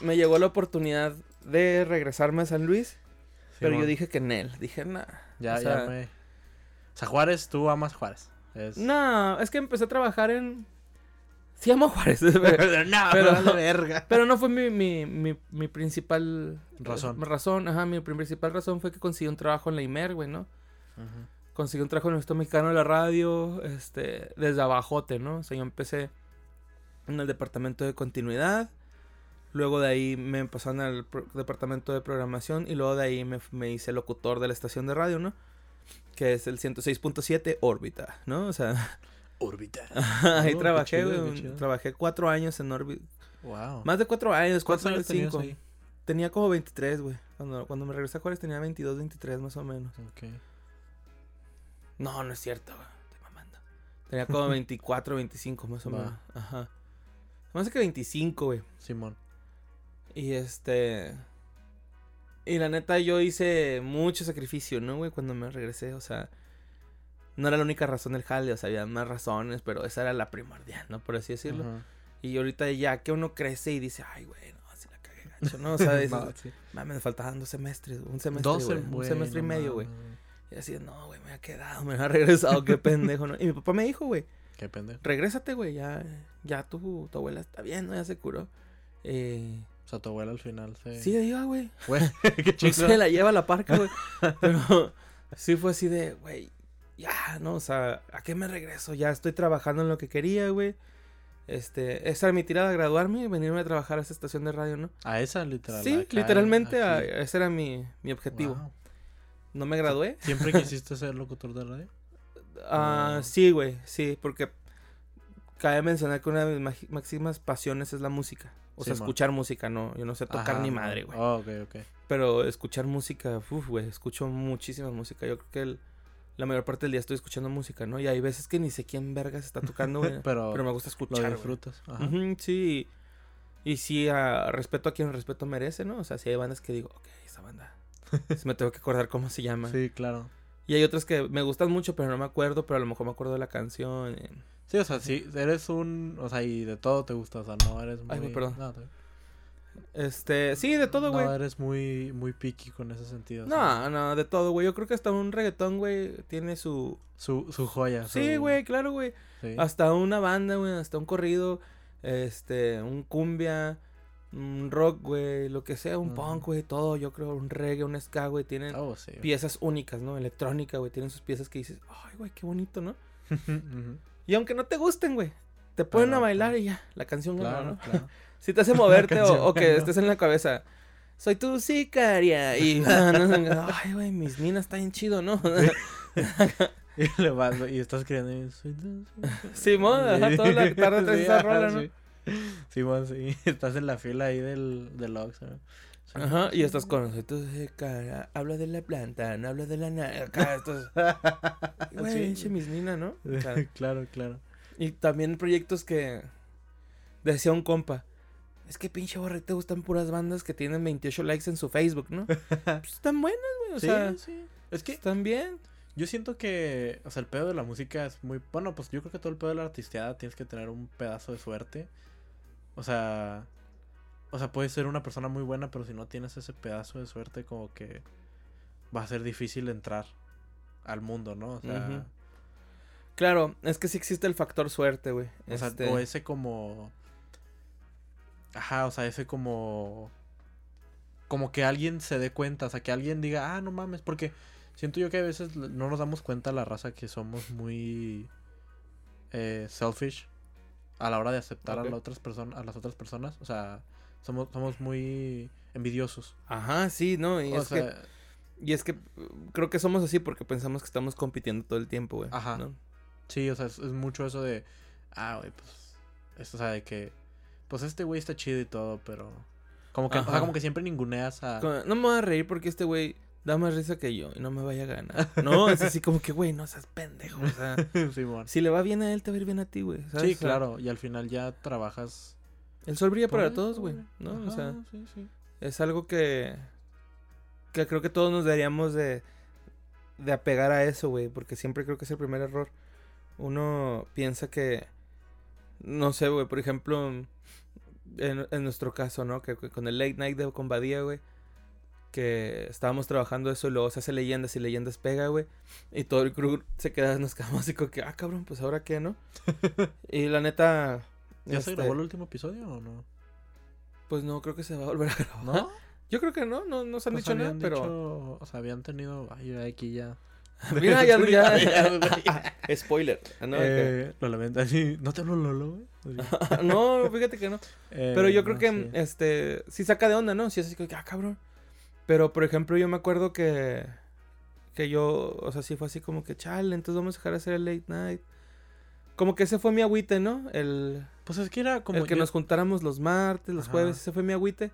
Me llegó la oportunidad de regresarme a San Luis, pero yo dije que en él. Dije, nah. Ya, o sea, ya me. O sea, Juárez, tú amas Juárez. Es... No, es que empecé a trabajar en... Sí amo a Juárez, pero, no, pero- pero verga. pero no fue mi, mi, mi, mi principal... Razón. eh, razón, ajá, mi principal razón fue que conseguí un trabajo en la IMER, güey, ¿no? Ujú. conseguí un trabajo en el Instituto Mexicano de la Radio, este, desde abajote, ¿no? O sea, yo empecé en el departamento de continuidad, luego de ahí me pasaron al departamento de programación y luego de ahí me, me hice locutor de la estación de radio, ¿no? Que es el 106.7 órbita, ¿no? O sea, Órbita. ahí Oh, trabajé, chido, trabajé cuatro años en órbita, Wow. más de cuatro años, ¿Cuántos cuatro años cinco. ahí? Tenía como 23, güey. Cuando, cuando me regresé a Juárez tenía 22, 23 más o menos. Ok. No, no es cierto, güey. Estoy mamando. Tenía como 24, 25 más o Va. menos. Ajá. Más que 25, güey. Simón. Y este. Y la neta, yo hice mucho sacrificio, ¿no, güey? Cuando me regresé, o sea. No era la única razón del jale, o sea, había más razones, pero esa era la primordial, ¿no? Por así decirlo. Ajá. Y ahorita ya que uno crece y dice, ay, güey, no, si la cagué gacho, ¿no? O sea, dices, No, sí. mames, me faltaban dos semestres, un semestre, Dos güey, sem- un güey, semestre y no medio, güey. Y así, no, güey, me ha quedado, me ha regresado, qué pendejo, ¿no? Y mi papá me dijo, güey, Qué pendejo. regrésate, güey, ya, ya tu, tu abuela está bien, ¿no? Ya se curó. Eh, O sea, tu abuela al final se. sí, iba, güey. Güey, qué No chido. se la lleva a la parca, güey. Pero sí fue así de, güey, ya, ¿no? O sea, ¿a qué me regreso? Ya estoy trabajando en lo que quería, güey. Este, esa era mi tirada, graduarme y venirme a trabajar a esa estación de radio, ¿no? A esa, literal. sí, literalmente a- ese era mi, mi objetivo. Wow. No me gradué. ¿Siempre quisiste ser locutor de radio? Ah, sí, güey, sí, porque cabe mencionar que una de mis máximas pasiones es la música. O sea, escuchar música, no, yo no sé tocar Ajá, ni madre, güey. Oh, ok, ok. Pero escuchar música, uff, güey, escucho muchísima música. Yo creo que el- la mayor parte del día estoy escuchando música, ¿no? Y hay veces que ni sé quién vergas está tocando, güey. Pero, pero me gusta lo escuchar, güey. disfrutas. Ajá. Sí. Y sí, a respeto a quien respeto merece, ¿no? O sea, si hay bandas que digo, ok, esa banda. me tengo que acordar cómo se llama. Sí, claro. Y hay otras que me gustan mucho, pero no me acuerdo, pero a lo mejor me acuerdo de la canción. eh. Sí, o sea, sí, eres un... O sea, y de todo te gusta, o sea, no eres muy... Ay, perdón. No, te- Este, sí, de todo, güey. No, eres muy, muy picky con ese sentido. No, no, de todo, güey. Yo creo que hasta un reggaetón, güey, tiene su... Su, su joya. Sí, güey, claro, güey. sí. Hasta una banda, güey, hasta un corrido, este, un cumbia, un rock, güey, lo que sea, un punk, güey, todo, yo creo, un reggae, un ska, güey, tienen Oh, sí. piezas únicas, ¿no? Electrónica, güey, tienen sus piezas que dices, ay, güey, qué bonito, ¿no? Y aunque no te gusten, güey, te ponen Pero, a bailar pues, y ya, la canción Claro, ¿no? claro. Si te hace moverte o, o que estés en la cabeza. Soy tu sicaria. Y no, no, ay, güey, mis minas está bien chido, ¿no? Y le güey, y estás criando y... soy tu- Simón, ajá, toda la tarde traes esa rola, ¿no? sí. Simón, sí. Estás en la fila ahí del, del Oxxo, ¿no? Ajá, y estás con soy tu sicaria. Habla de la planta, no habla de la nada. Acá, estos. Güey, Sí. mis minas, ¿no? Claro, claro. y también proyectos que. Decía un compa. Es que pinche borre, te gustan puras bandas que tienen 28 likes en su Facebook, ¿no? Pues están buenas, güey. O sí, sea, sí. Es que están bien. yo siento que, o sea, el pedo de la música es muy... Bueno, pues yo creo que todo el pedo de la artisteada tienes que tener un pedazo de suerte. O sea... O sea, puedes ser una persona muy buena, pero si no tienes ese pedazo de suerte, como que va a ser difícil entrar al mundo, ¿no? O sea. Claro, es que sí existe el factor suerte, güey. o, sea, Este, o ese como... Ajá, o sea, ese como... Como que alguien se dé cuenta, o sea, que alguien diga, ah, no mames, porque siento yo que a veces no nos damos cuenta la raza que somos muy eh, selfish a la hora de aceptar a las otras personas, a las otras personas, o sea, somos, somos muy envidiosos. Ajá, sí, no, y O es sea, que Y es que uh, creo que somos así porque pensamos que estamos compitiendo todo el tiempo, güey. Ajá. ¿no? Sí, o sea, es, es mucho eso de. Ah, güey, pues. Esto, o sea, de que. Pues este güey está chido y todo, pero. Como que, o sea, como que siempre ninguneas a. No me voy a reír porque este güey da más risa que yo y no me vaya a ganar. No, es así como que, güey, no seas pendejo. O sea, Simón. si le va bien a él, te va a ir bien a ti, güey. Sí, claro. Y al final ya trabajas. El sol brilla para todos, güey. ¿no? O sea, sí, sí. es algo que. Que creo que todos nos deberíamos de. De apegar a eso, güey. Porque siempre creo que es el primer error. Uno piensa que. No sé, güey. Por ejemplo. En, en nuestro caso, ¿no? Que, que con el late night de con Badía, güey. Que estábamos trabajando eso y luego se hace leyendas y leyendas pega, güey. Y todo el crew se queda, nos quedamos así como que, ah, cabrón, pues ahora qué, ¿no? y la neta. ¿Ya se este, grabó el último episodio o no? Pues no, creo que se va a volver a grabar. ¿No? Yo creo que no, no, no se han Pues dicho nada, habían pero. dicho- o sea, habían tenido. Ay, aquí ya. Mira, ya, ya. ya. Spoiler. Ah, No, Eh, lo lamento. Así, ¿No te hablo Lolo, güey? No, fíjate que no. Eh, Pero yo creo no, que, sí. este, sí saca de onda, ¿no? Sí es así como que, ah, cabrón. Pero, por ejemplo, yo me acuerdo que, que yo, o sea, sí fue así como que, chale, entonces vamos a dejar de hacer el late night. Como que ese fue mi agüite, ¿no? El, Pues es que era como. el que yo- nos juntáramos los martes, los Ajá. jueves, ese fue mi agüite.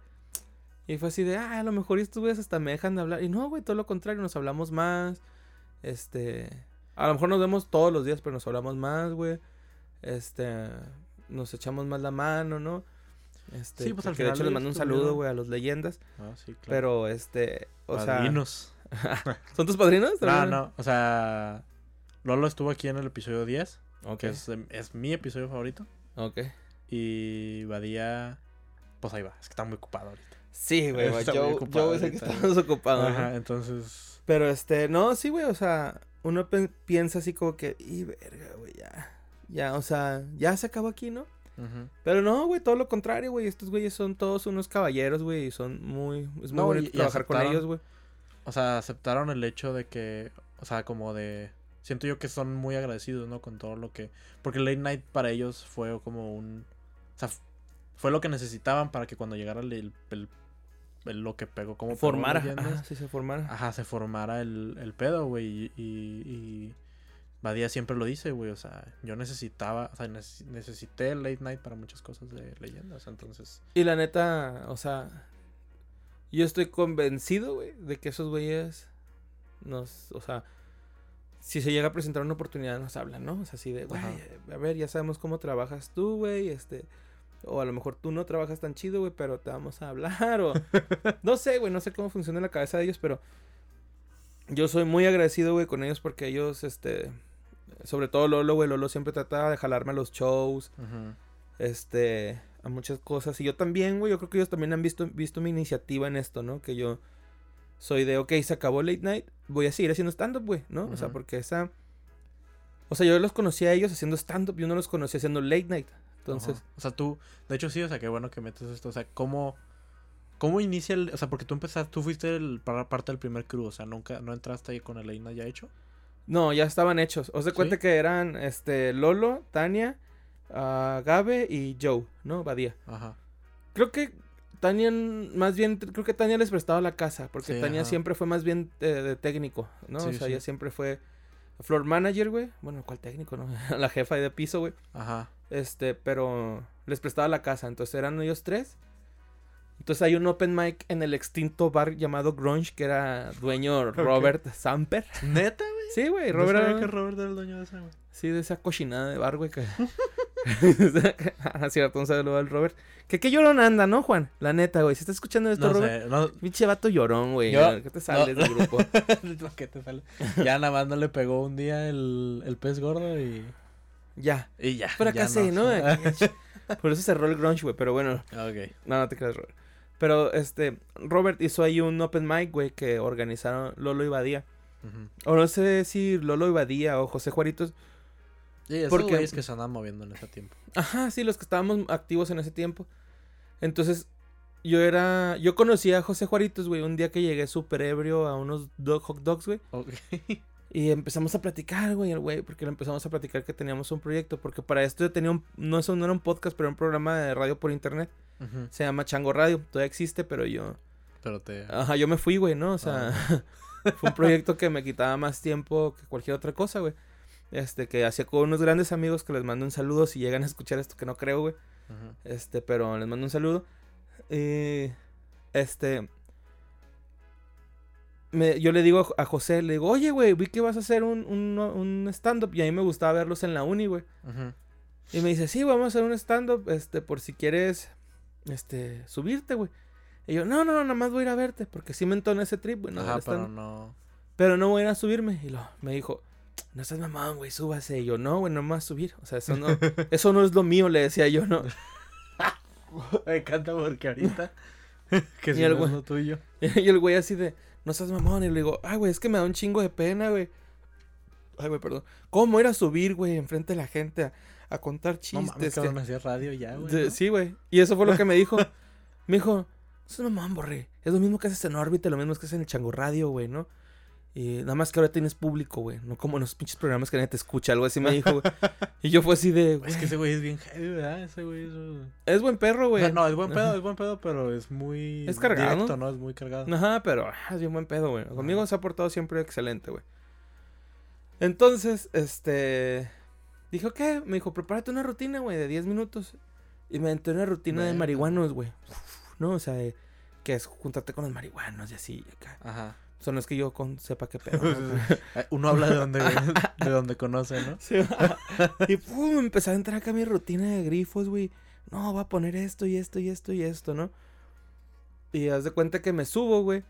Y fue así de, ah, a lo mejor estos güeyes hasta me dejan de hablar. Y no, güey, todo lo contrario, nos hablamos más. Este, a lo mejor nos vemos todos los días, pero nos hablamos más, güey. Este, nos echamos más la mano, ¿no? Este, Sí, pues, al porque de hecho final les mando un saludo, güey, a los leyendas. Ah, sí, claro. Pero, este, o Padrinos. sea, ¿son tus padrinos? No, no. O sea. Lolo estuvo aquí en el episodio 10. Ok, Que es, es mi episodio favorito. ok. Y Badía. Pues ahí va. Es que está muy ocupado ahorita. Sí, güey, Está yo, ocupado yo es el que ahorita. estamos ocupados. ¿no? Ajá, entonces. Pero este, no, sí, güey, o sea, uno piensa así como que, y verga, güey, ya. Ya, o sea, ya se acabó aquí, ¿no? ujú. Pero no, güey, todo lo contrario, güey. Estos güeyes son todos unos caballeros, güey, y son muy. Es muy No, bonito y- y trabajar con ellos, güey. O sea, aceptaron el hecho de que. O sea, como de. Siento yo que son muy agradecidos, ¿no? Con todo lo que. Porque Late Night para ellos fue como un. O sea, fue lo que necesitaban para que cuando llegara el- lo que pegó como. Formara. Ajá, sí, se formara. Ajá, se formara el, el pedo, güey. Y, y, Badía siempre lo dice, güey. O sea, yo necesitaba, o sea, neces- necesité el late night para muchas cosas de leyendas. Entonces, Y la neta, o sea, yo estoy convencido, güey, de que esos güeyes nos, o sea, si se llega a presentar una oportunidad nos hablan, ¿no? O sea, así de, güey, a ver, ya sabemos cómo trabajas tú, güey, este, o a lo mejor tú no trabajas tan chido, güey, pero te vamos a hablar, o no sé, güey, no sé cómo funciona la cabeza de ellos, pero yo soy muy agradecido, güey, con ellos porque ellos, este, sobre todo Lolo, güey, Lolo siempre trataba de jalarme a los shows, este a muchas cosas. Y yo también güey yo creo que ellos también han visto visto mi iniciativa en esto no que yo soy de ok se acabó late night voy a seguir haciendo stand up güey no o sea porque esa o sea yo los conocí a ellos haciendo stand up yo no los conocí haciendo late night entonces Ajá. O sea, tú, de hecho sí, o sea, qué bueno que metes esto. O sea, ¿cómo, cómo inicia el, o sea, porque tú empezaste, tú fuiste el, para parte del primer crew, o sea, nunca, no entraste ahí con el Leina ya hecho. no ya estaban hechos os de cuenta ¿Sí? que eran este Lolo Tania ah, Gabe y Joe no Badía Ajá. Creo que Tania, más bien, creo que Tania les prestaba la casa, porque Sí, Tania ajá. siempre fue más bien eh, de técnico, ¿no? Sí, o sea, sí. ella siempre fue floor manager, güey. Bueno, ¿cuál técnico, no? la jefa de piso, güey. Ajá. Este, pero les prestaba la casa, entonces eran ellos tres. Entonces hay un open mic en el extinto bar llamado Grunge, que era dueño Robert Samper. ¿Neta, güey? Sí, güey, No Robert. sabía era- que Robert era el dueño de esa, güey. Sí, de esa cochinada de bar, güey. Que... ah, cierto, un saludo al Robert. Que qué llorón anda, ¿no, Juan? La neta, güey. Si estás escuchando esto, No Robert. sé, no, Pinche vato llorón, güey. Yo- ¿Qué te sales no. del grupo? que te sale. Ya nada más no le pegó un día el, el pez gordo y, Ya. y ya. Fracasé, ya ¿no? Por eso cerró el grunge, güey. Pero bueno, ok. no, no te creas, Robert. Pero, este, Robert hizo ahí un open mic, güey, que organizaron Lolo y Badía. Ujú. O no sé si Lolo y Badía o José Juaritos. Sí, esos Porque- güeyes que se andan moviendo en ese tiempo. Ajá, sí, los que estábamos activos en ese tiempo. Entonces, yo era. Yo conocí a José Juaritos, güey, un día que llegué súper ebrio a unos dog, hot dogs, güey. Ok. Y empezamos a platicar, güey, el güey, porque le empezamos a platicar que teníamos un proyecto. Porque para esto yo tenía un. No, eso no era un podcast, pero un programa de radio por internet. Se llama Chango Radio. Todavía existe, pero yo. Pero te... Ajá, yo me fui, güey, ¿no? O sea. Fue un proyecto que me quitaba más tiempo que cualquier otra cosa, güey. Este, que hacía con unos grandes amigos que les mando un saludo si llegan a escuchar esto, que no creo, güey. Este, pero les mando un saludo. Y, este, me- yo le digo a José, le digo, oye, güey, vi que vas a hacer un, un, un stand-up y a mí me gustaba verlos en la uni, güey. Y me dice, sí, vamos a hacer un stand-up, este, por si quieres, este, subirte, güey. Y yo, no, no, no, nada más voy a ir a verte, porque sí me entona ese trip, güey, no, Ajá, pero no. Pero no voy a ir a subirme. Y lo, me dijo, no estás mamón, güey, súbase. Y yo, no, güey, no me vas a subir. O sea, eso no, eso no es lo mío, le decía yo, no. Me encanta porque ahorita. que Y si el no es lo tuyo. Y el güey así de, no estás mamón. Y le digo, ay, güey, es que me da un chingo de pena, güey. Ay, güey, perdón. ¿Cómo ir a subir, güey, enfrente de la gente a, a contar No chistes? mames, que- hacía radio ya, güey. ¿no? Sí, güey. Y eso fue lo que me dijo. Me dijo, eso es mamón, borre. Es lo mismo que haces en órbita, lo mismo que haces en el chango radio, güey, ¿no? Y nada más que ahora tienes público, güey. No como en los pinches programas que nadie te escucha, algo así me dijo, güey. Y yo fue así de, güey. Es que ese güey es bien heavy, ¿verdad? Ese güey es. Es buen perro, güey. no, es buen pedo, es buen pedo, pero es muy. Es cargado. Directo, ¿no? Es muy cargado. Ajá, pero ah, es bien buen pedo, güey. Conmigo se ha portado siempre excelente, güey. Entonces, este. Dijo, ¿qué? Me dijo, prepárate una rutina, güey, de 10 minutos. Y me entré una rutina de marihuanos, güey. ¿No? O sea, de- que es juntarte con los marihuanos y así. acá. Ajá. O sea, no es que yo con, sepa qué pedo. ¿no? Eh, Uno habla de donde, de donde conoce, ¿no? Sí, y pum, empezó a entrar acá mi rutina de grifos, güey. No, va a poner esto y esto y esto y esto, ¿no? Y haz de cuenta que me subo, güey.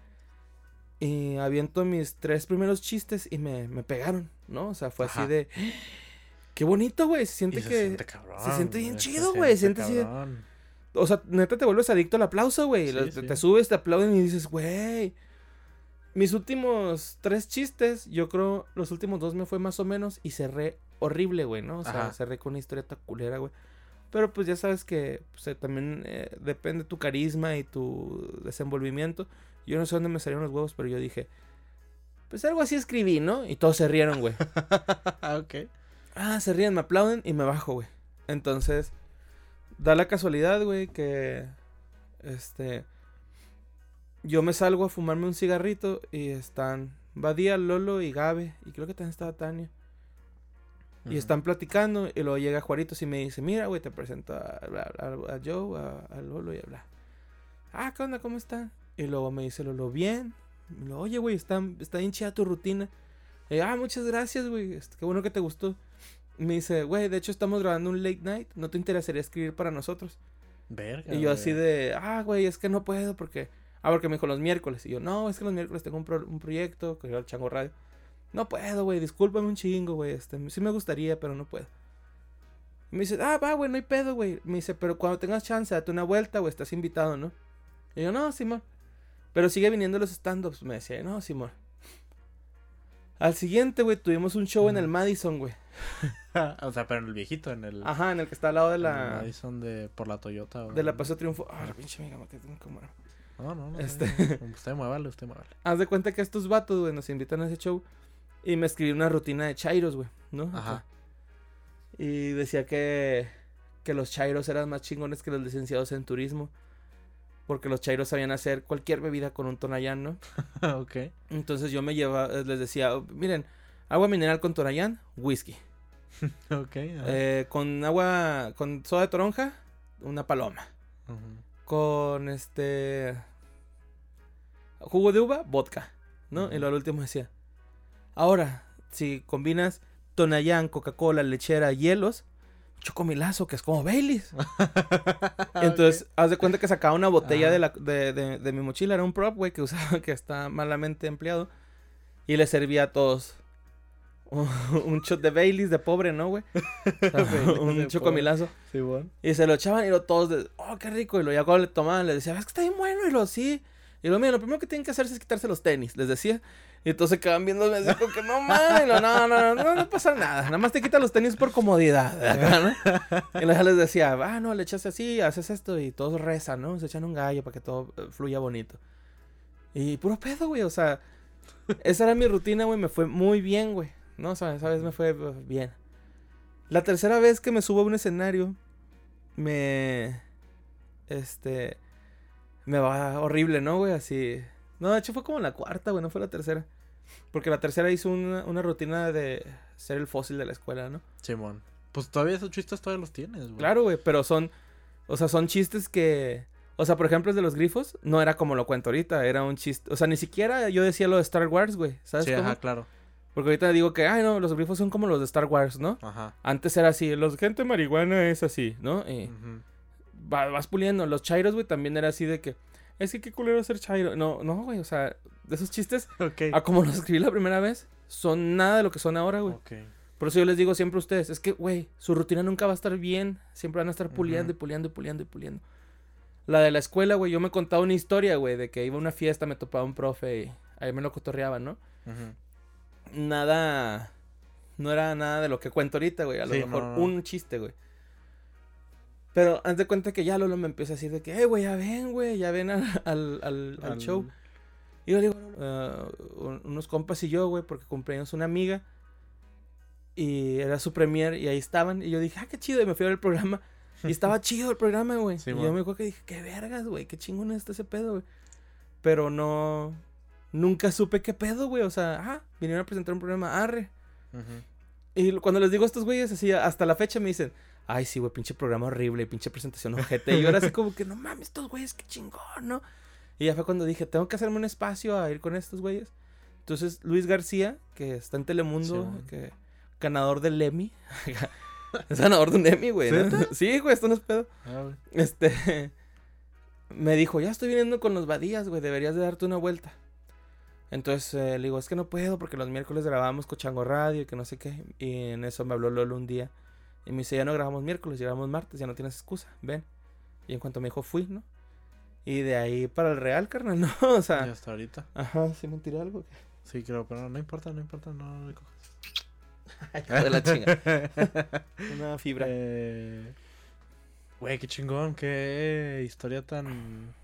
Y aviento mis tres primeros chistes y me, me pegaron, ¿no? O sea, fue Ajá. así de. Qué bonito, güey. Se siente se que. siente cabrón. se siente bien güey, se chido, güey, siente siente así de-. O sea, neta te vuelves adicto al aplauso, güey. Sí, te, sí. te subes, te aplauden y dices, güey. Mis últimos tres chistes, yo creo, los últimos dos me fue más o menos y cerré horrible, güey, ¿no? O sea, Ajá. cerré con una historieta culera, güey. Pero pues ya sabes que pues, eh, también eh, depende tu carisma y tu desenvolvimiento. Yo no sé dónde me salieron los huevos, pero yo dije, pues algo así escribí, ¿no? Y todos se rieron, güey. Ok. Ah, se ríen, me aplauden y me bajo, güey. Entonces, da la casualidad, güey, que este yo me salgo a fumarme un cigarrito y están Badía, Lolo y Gabe y creo que también estaba Tania. Y están platicando y luego llega Juaritos y me dice, mira, güey, te presento a, a, a- a Joe, a, a Lolo y a bla. Ah, ¿qué onda? ¿Cómo están? Y luego me dice Lolo, bien. Y luego, oye, güey, está, está bien chida tu rutina. Y, ah, muchas gracias, güey. este, Qué bueno que te gustó. Y me dice, güey, de hecho estamos grabando un late night. ¿No te interesaría escribir para nosotros? Verga. Y yo así de, ah, güey, es que no puedo porque... Ah, porque me dijo los miércoles. Y yo, no, es que los miércoles tengo un, pro- un proyecto que era el Chango Radio. No puedo, güey, discúlpame un chingo, güey. Este, sí me gustaría, pero no puedo. Y me dice, ah, va, güey, no hay pedo, güey. Me dice, pero cuando tengas chance, date una vuelta, güey, estás invitado, ¿no? Y yo, no, Simón. Pero sigue viniendo los stand-ups. Me decía, no, Simón. Al siguiente, güey, tuvimos un show en el. Madison, güey. o sea, pero en el viejito, en el. Ajá, en el que está al lado de en el la... Madison de. Por la Toyota. o- De la Paso Triunfo. Ah, pinche amiga, me quedé como... No, no, no. Este-. Usted muévale, usted muévale. Haz de cuenta que estos vatos, güey, nos invitan a ese show. Y me escribí una rutina de chairos, güey, ¿no? Ajá. Y decía que, que los chairos eran más chingones que los licenciados en turismo. Porque los chairos sabían hacer cualquier bebida con un tonayán, ¿no? ok. Entonces yo me llevaba, les decía, "Oh, miren, agua mineral con tonayán, whisky. Ok. Eh, con agua, con soda de toronja, una paloma. Ujú. Con este jugo de uva, vodka, ¿no? Y al último decía, ahora, si combinas Tonayán, Coca-Cola, lechera, hielos, chocomilazo, que es como Baileys. Entonces, haz de cuenta que sacaba una botella de, la, de, de- de mi mochila, era un prop, güey, que usaba, que está malamente empleado. Y le servía a todos un, shot de Baileys de pobre, ¿no, güey? O sea, Baileys un chocomilazo. Sí, bueno. Y se lo echaban y lo todos, de, oh, qué rico. Y lo ya cuando le tomaban, les decía, es que está bien bueno. Y lo sí. Y lo mío, lo primero que tienen que hacer es quitarse los tenis, les decía. Y entonces quedaban viendo así como que no mames. No, no, no, no, no pasa nada. Nada más te quitas los tenis por comodidad. acá, ¿no? Y les decía, ah, no, le echas así, haces esto. Y todos rezan, ¿no? Se echan un gallo para que todo eh, fluya bonito. Y puro pedo, güey. O sea, esa era mi rutina, güey. Me fue muy bien, güey. No, o sea, esa vez me fue eh, bien. La tercera vez que me subo a un escenario, me. Este. Me va horrible, ¿no, güey? Así. No, de hecho fue como la cuarta, güey, no fue la tercera. Porque la tercera hizo una, una rutina de ser el fósil de la escuela, ¿no? Simón. Pues todavía esos chistes todavía los tienes, güey. Claro, güey, pero son, o sea, son chistes que, o sea, por ejemplo, el de los grifos, no era como lo cuento ahorita, era un chiste, o sea, ni siquiera yo decía lo de Star Wars, güey, ¿sabes Sí, cómo? ajá, claro. Porque ahorita digo que, ay, no, los grifos son como los de Star Wars, ¿no? Ajá. Antes era así, los gente marihuana es así, ¿no? Vas puliendo. Los chairos, güey, también era así de que, es que qué culero ser chairo. No, no, güey, o sea, de esos chistes, a como los escribí la primera vez, son nada de lo que son ahora, güey. Ok. Por eso yo les digo siempre a ustedes, es que, güey, su rutina nunca va a estar bien. Siempre van a estar puliendo y puliendo y puliendo y puliendo. La de la escuela, güey, yo me contaba una historia, güey, de que iba a una fiesta, me topaba un profe y ahí me lo cotorreaban, ¿no? Ujú. Nada, no era nada de lo que cuento ahorita, güey. A lo Sí, mejor no, no. un chiste, güey. Pero haz de cuenta que ya Lolo me empieza a decir de que, eh, güey, ya ven, güey, ya ven al, al, al- show. Y yo le digo, "Ah, un- unos compas y yo, güey, porque cumpleaños una amiga. Y era su premier y ahí estaban. Y yo dije, ah, qué chido. Y me fui a ver el programa. Y estaba chido el programa, güey. Sí, y yo me acuerdo que dije, qué vergas, güey, qué chingón está ese pedo, güey. Pero no. Nunca supe qué pedo, güey. O sea, ah, vinieron a presentar un programa, arre. Y cuando les digo a estos güeyes, así, hasta la fecha me dicen, ay, sí, güey, pinche programa horrible, pinche presentación ojete. Y yo era así como que, no mames, estos güeyes, qué chingón, ¿no? Y ya fue cuando dije, tengo que hacerme un espacio a ir con estos güeyes. Entonces, Luis García, que está en Telemundo, Sí, que ganador del Emmy. es ganador de un Emmy, güey. ¿no? Sí, güey, esto no es pedo. Ah. Este. Me dijo, ya estoy viniendo con los Badías, güey, deberías de darte una vuelta. Entonces eh, le digo, es que no puedo porque los miércoles grabamos Cochango Radio y que no sé qué. Y en eso me habló Lolo un día. Y me dice, ya no grabamos miércoles, ya grabamos martes, ya no tienes excusa, ven. Y en cuanto me dijo, fui, ¿no? Y de ahí para el Real, carnal, ¿no? O Y sea, hasta ahorita. ajá, sí me tiré algo. Sí, creo, pero no importa, no importa, no, no le cojas. De la chinga. Una fibra. Eh, Güey, qué chingón, qué historia tan...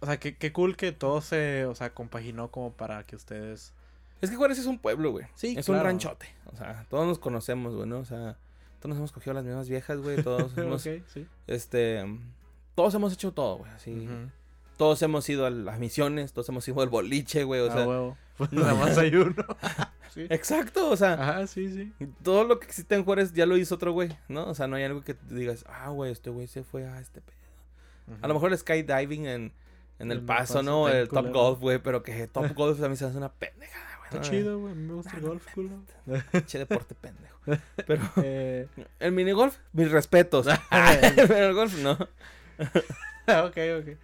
O sea, qué, qué cool que todo se, o sea, compaginó como para que ustedes... Es que Juárez es un pueblo, güey. Sí, es un ranchote. O sea, todos nos conocemos, güey, ¿no? O sea, todos nos hemos cogido las mismas viejas, güey. Todos hemos, sí. este... Todos hemos hecho todo, güey. Así. Todos hemos ido a las misiones, todos hemos ido al boliche, güey. O Ah, sea, huevo. Nada más hay uno. sí. exacto, o sea, Ajá, sí, sí. todo lo que existe en Juárez ya lo hizo otro güey, ¿no? O sea, no hay algo que te digas, ah, güey, este güey se fue a este pedo. A lo mejor el skydiving en, en el paso, ¿no? El Top culero. Golf, güey, pero que Top Golf a mí se hace una pendejada, güey. Está ¿no? chido, güey. a Me gusta el golf, culo. Pinche deporte pendejo. Pero eh, el minigolf, mis respetos. Pero el golf, no. ok, ok.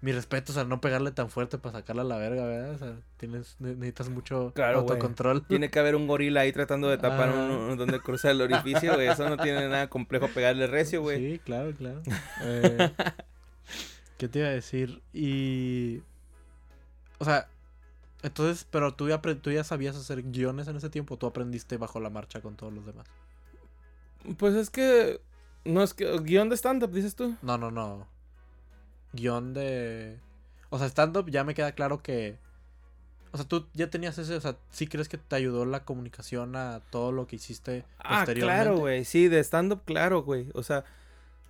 Mi respeto, o sea, no pegarle tan fuerte para sacarla a la verga, ¿verdad? O sea, tienes, ne- necesitas mucho Claro, autocontrol. Tiene que haber un gorila ahí tratando de tapar Ah. un, un- donde cruza el orificio, güey. Eso no tiene nada complejo pegarle recio, güey. Sí, claro, claro. Eh, ¿Qué te iba a decir? Y... O sea, entonces, pero tú ya, tú ya sabías hacer guiones en ese tiempo, o tú aprendiste bajo la marcha con todos los demás. Pues es que. No es que. Guión de stand-up, dices tú. No, no, no. Guión de... O sea, stand-up ya me queda claro que... O sea, tú ya tenías ese... O sea, ¿sí crees que te ayudó la comunicación a todo lo que hiciste Ah, posteriormente? claro, güey. Sí, de stand-up, claro, güey. O sea,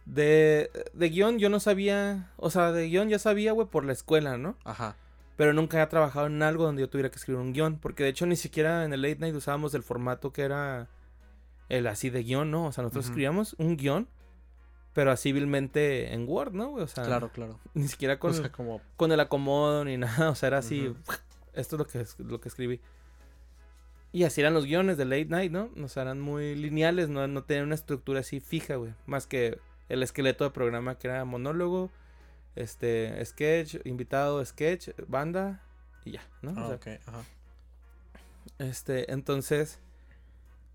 de, de guion yo no sabía. O sea, de guion ya sabía, güey, por la escuela, ¿no? Ajá. Pero nunca había trabajado en algo donde yo tuviera que escribir un guion. Porque de hecho ni siquiera en el late night usábamos el formato que era el así de guion, ¿no? O sea, nosotros escribíamos un guion, pero así vilmente en Word, ¿no? O sea, Claro, claro. ni siquiera con, O sea, como... con el acomodo ni nada. O sea, era así. Esto es lo que, lo que escribí. Y así eran los guiones de Late Night, ¿no? O sea, eran muy lineales, no, no tenían una estructura así fija, güey. Más que el esqueleto de programa que era monólogo, este, sketch, invitado, sketch, banda y ya, ¿no? O Ah, sea, ajá. este, entonces,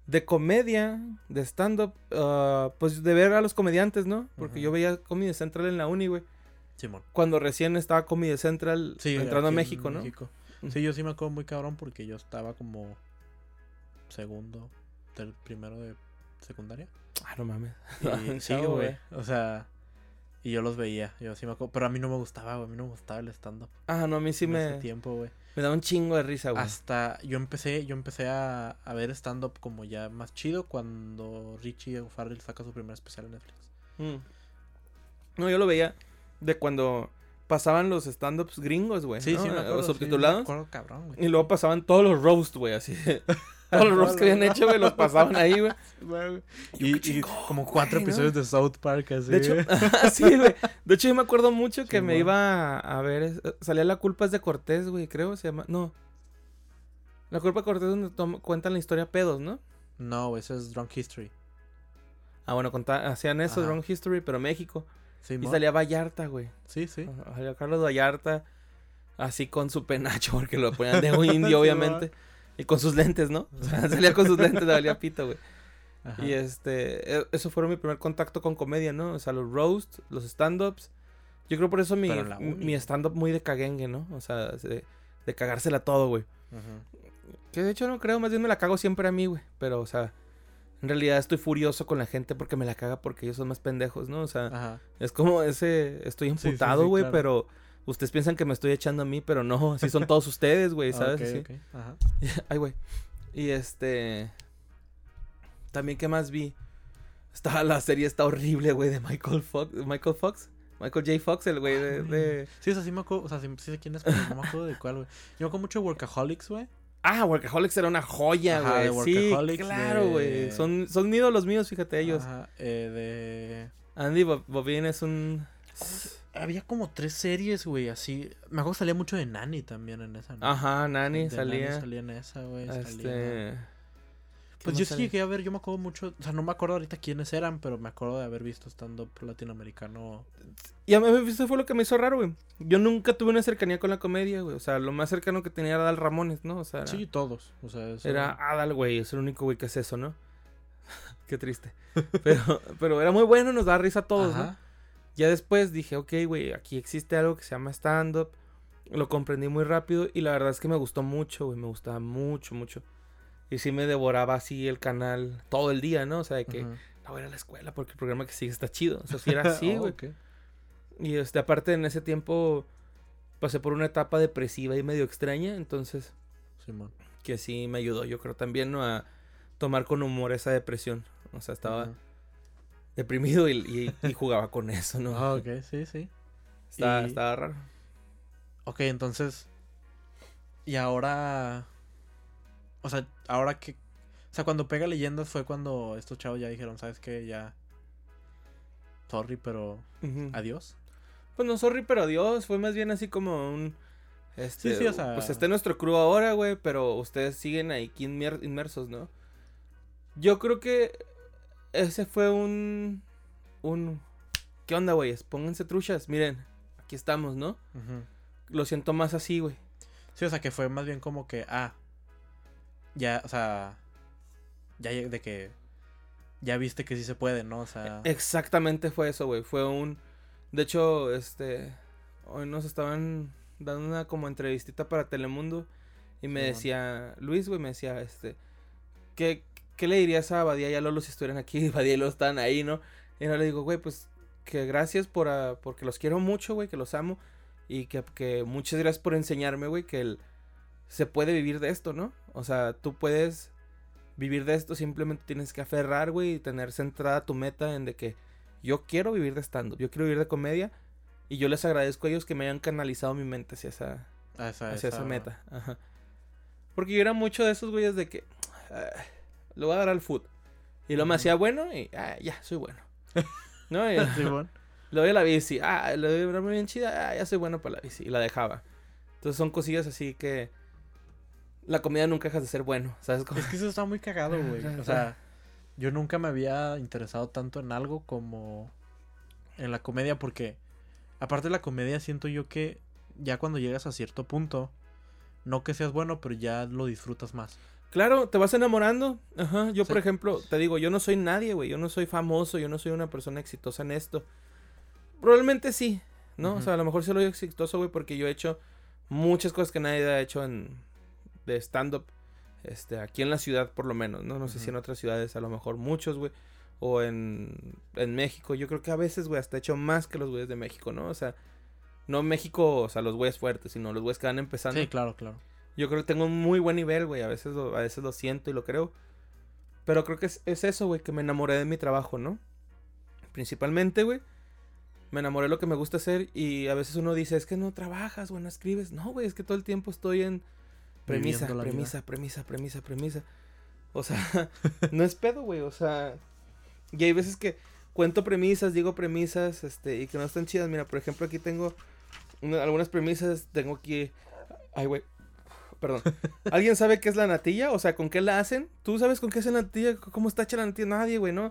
de comedia, de stand-up, ah, pues de ver a los comediantes, ¿no? Porque yo veía Comedy Central en la uni, güey. Simón. Cuando recién estaba Comedy Central Sí, entrando a en México, ¿no? México. Sí, yo sí me acuerdo muy cabrón porque yo estaba como segundo, del primero de secundaria. Ah, no mames. Y sí, güey. O sea, y yo los veía, yo sí me acuerdo, pero a mí no me gustaba, güey, a mí no me gustaba el stand up. Ah, no, a mí sí en ese me, tiempo, güey. me da un chingo de risa, güey. Hasta yo empecé, yo empecé a, a ver stand up como ya más chido cuando Richie O'Farrell saca su primer especial en Netflix. Mm. No, yo lo veía de cuando pasaban los stand-ups gringos, güey. Sí, ¿no? sí, me acuerdo. sí, subtitulados. me acuerdo, cabrón, güey. y luego pasaban todos los roasts, güey, así. todos los roasts que habían hecho, güey, los pasaban ahí, güey. Y, como cuatro güey, ¿no? episodios de South Park, así. De hecho, sí, güey. De hecho, yo me acuerdo mucho que me iba a, ver. Salía La culpa es de Cortés, güey, creo. Se llama. No. La culpa de Cortés, donde cuentan la historia pedos, ¿no? No, ese es Drunk History. Ah, bueno, conta- hacían eso. Drunk History, pero México. Sí, Y salía Vallarta, güey. Sí, sí. Salía Carlos Vallarta. Así con su penacho, porque lo ponían de un Sí, indio, obviamente. Y con sus lentes, ¿no? O sea, salía con sus lentes, le valía pito, güey. Ajá. Y este, e- eso fue mi primer contacto con comedia, ¿no? O sea, los roasts, los stand-ups. Yo creo por eso mi, mi stand-up muy de caguengue, ¿no? O sea, de, de cagársela todo, güey. Ujú. Que de hecho no creo, más bien me la cago siempre a mí, güey. Pero, o sea, en realidad estoy furioso con la gente porque me la caga porque ellos son más pendejos, ¿no? O sea, Ajá. es como ese, estoy sí, emputado, sí, güey, claro. pero ustedes piensan que me estoy echando a mí, pero no, así son todos ustedes, güey, ¿sabes? Ok, Así. ok, Ajá. Ay, güey. Y este. También, ¿qué más vi? Estaba la serie, está horrible, güey, de Michael Fox. Michael Fox. Michael J. Fox, el güey de, de- Sí, o sea, sí me acuerdo, o sea, sí, sí sé quién es, pero no me acuerdo de cuál, güey. Yo me acuerdo mucho de Workaholics, güey. Ah, Workaholics era una joya, de güey. Sí, claro, de- güey. Son, son ídolos míos, fíjate, ellos. Ajá, eh, Andy Bob- Bobin es un. Había como tres series, güey, así. Me acuerdo que salía mucho de Nani también en esa, ¿no? Ajá, Nani De salía. salía en esa, güey. Este. ¿qué Pues yo sí llegué a ver, yo me acuerdo mucho, o sea, no me acuerdo ahorita quiénes eran, pero me acuerdo de haber visto stand-up latinoamericano. Y a mí eso fue lo que me hizo raro, güey. Yo nunca tuve una cercanía con la comedia, güey. O sea, lo más cercano que tenía era Dal Ramones, ¿no? O sea, era- Sí, todos, o sea, eso- Era Adal, güey, es el único güey que hace eso, ¿no? Qué triste. Pero, pero era muy bueno, nos da risa a todos, ¿no? Ya después dije, ok, güey, aquí existe algo que se llama stand-up. Lo comprendí muy rápido y la verdad es que me gustó mucho, güey, me gustaba mucho, mucho. Y sí me devoraba así el canal todo el día, ¿no? O sea, de que Ujú. no voy a ir a la escuela porque el programa que sigue está chido. O sea, sí era así, Oh, güey. Y este, aparte en ese tiempo pasé por una etapa depresiva y medio extraña, entonces Simón. que sí me ayudó, yo creo también, ¿no? A tomar con humor esa depresión. O sea, estaba. Deprimido y, y- y jugaba con eso, ¿no? Ah, ok, sí, sí. Estaba, y- estaba raro. Ok, entonces. Y ahora. O sea, ahora que. O sea, cuando pega leyendas fue cuando estos chavos ya dijeron, ¿sabes qué? Ya. Sorry, pero. Adiós. Pues no, sorry, pero adiós. Fue más bien así como un. Este, Sí, sí, o sea- Pues está nuestro crew ahora, güey, pero ustedes siguen ahí inmersos, ¿no? Yo creo que ese fue un. Un. ¿Qué onda, güeyes? Pónganse truchas. Miren, aquí estamos, ¿no? Ujú. Lo siento más así, güey. Sí, o sea, que fue más bien como que. Ah. Ya, o sea. Ya de que. Ya viste que sí se puede, ¿no? O sea. Exactamente fue eso, güey. Fue un. De hecho, este. Hoy nos estaban dando una como entrevistita para Telemundo. Y me decía. Luis, güey, me decía, este. ¿qué, ¿Qué le dirías a Badía y a Lolo si estuvieran aquí? Badía y Lolo están ahí, ¿no? Y yo le digo, güey, pues. Que gracias por. ah, porque los quiero mucho, güey, que los amo. Y que, que muchas gracias por enseñarme, güey, que el, se puede vivir de esto, ¿no? O sea, tú puedes vivir de esto, simplemente tienes que aferrar, güey, y tener centrada tu meta en de que yo quiero vivir de stand-up, yo quiero vivir de comedia. Y yo les agradezco a ellos que me hayan canalizado mi mente hacia esa, esa, hacia esa esa- meta. Ajá. Porque yo era mucho de esos güeyes de que ah, lo voy a dar al foot. Y lo me hacía bueno y ah, ya, soy bueno. ¿No? Y, Simón. le doy a la bici. Ah, le doy una bien chida. Ah, ya soy bueno para la bici. Y la dejaba. Entonces son cosillas así que. La comida nunca deja de ser bueno. ¿Sabes cómo? Es que eso está muy cagado, güey. O sea, yo nunca me había interesado tanto en algo como en la comedia porque aparte de la comedia siento yo que ya cuando llegas a cierto punto, no que seas bueno, pero ya lo disfrutas más. Claro, te vas enamorando. Ajá. Yo, por ejemplo, te digo, yo no soy nadie, güey. Yo no soy famoso. Yo no soy una persona exitosa en esto. Probablemente sí, ¿no? O sea, a lo mejor sí lo soy exitoso, güey, porque yo he hecho muchas cosas que nadie ha hecho en de stand-up. Este, aquí en la ciudad, por lo menos, ¿no? No sé si en otras ciudades, a lo mejor muchos, güey. O en, en México. Yo creo que a veces, güey, hasta he hecho más que los güeyes de México, ¿no? O sea, no México, o sea, los güeyes fuertes, sino los güeyes que van empezando. Sí, claro, claro. Yo creo que tengo un muy buen nivel, güey. A veces lo, a veces lo siento y lo creo. Pero creo que es, es eso, güey, que me enamoré de mi trabajo, ¿no? Principalmente, güey. Me enamoré de lo que me gusta hacer y a veces uno dice, es que no trabajas, güey, no escribes. No, güey, es que todo el tiempo estoy en premisa, premisa, premisa, premisa, premisa. O sea, no es pedo, güey, o sea... Y hay veces que cuento premisas, digo premisas, este, y que no están chidas. Mira, por ejemplo, aquí tengo una- algunas premisas, tengo aquí... Ay, güey. Perdón. ¿Alguien sabe qué es la natilla? O sea, ¿con qué la hacen? ¿Tú sabes con qué es la natilla? ¿Cómo está hecha la natilla? Nadie, güey, ¿no?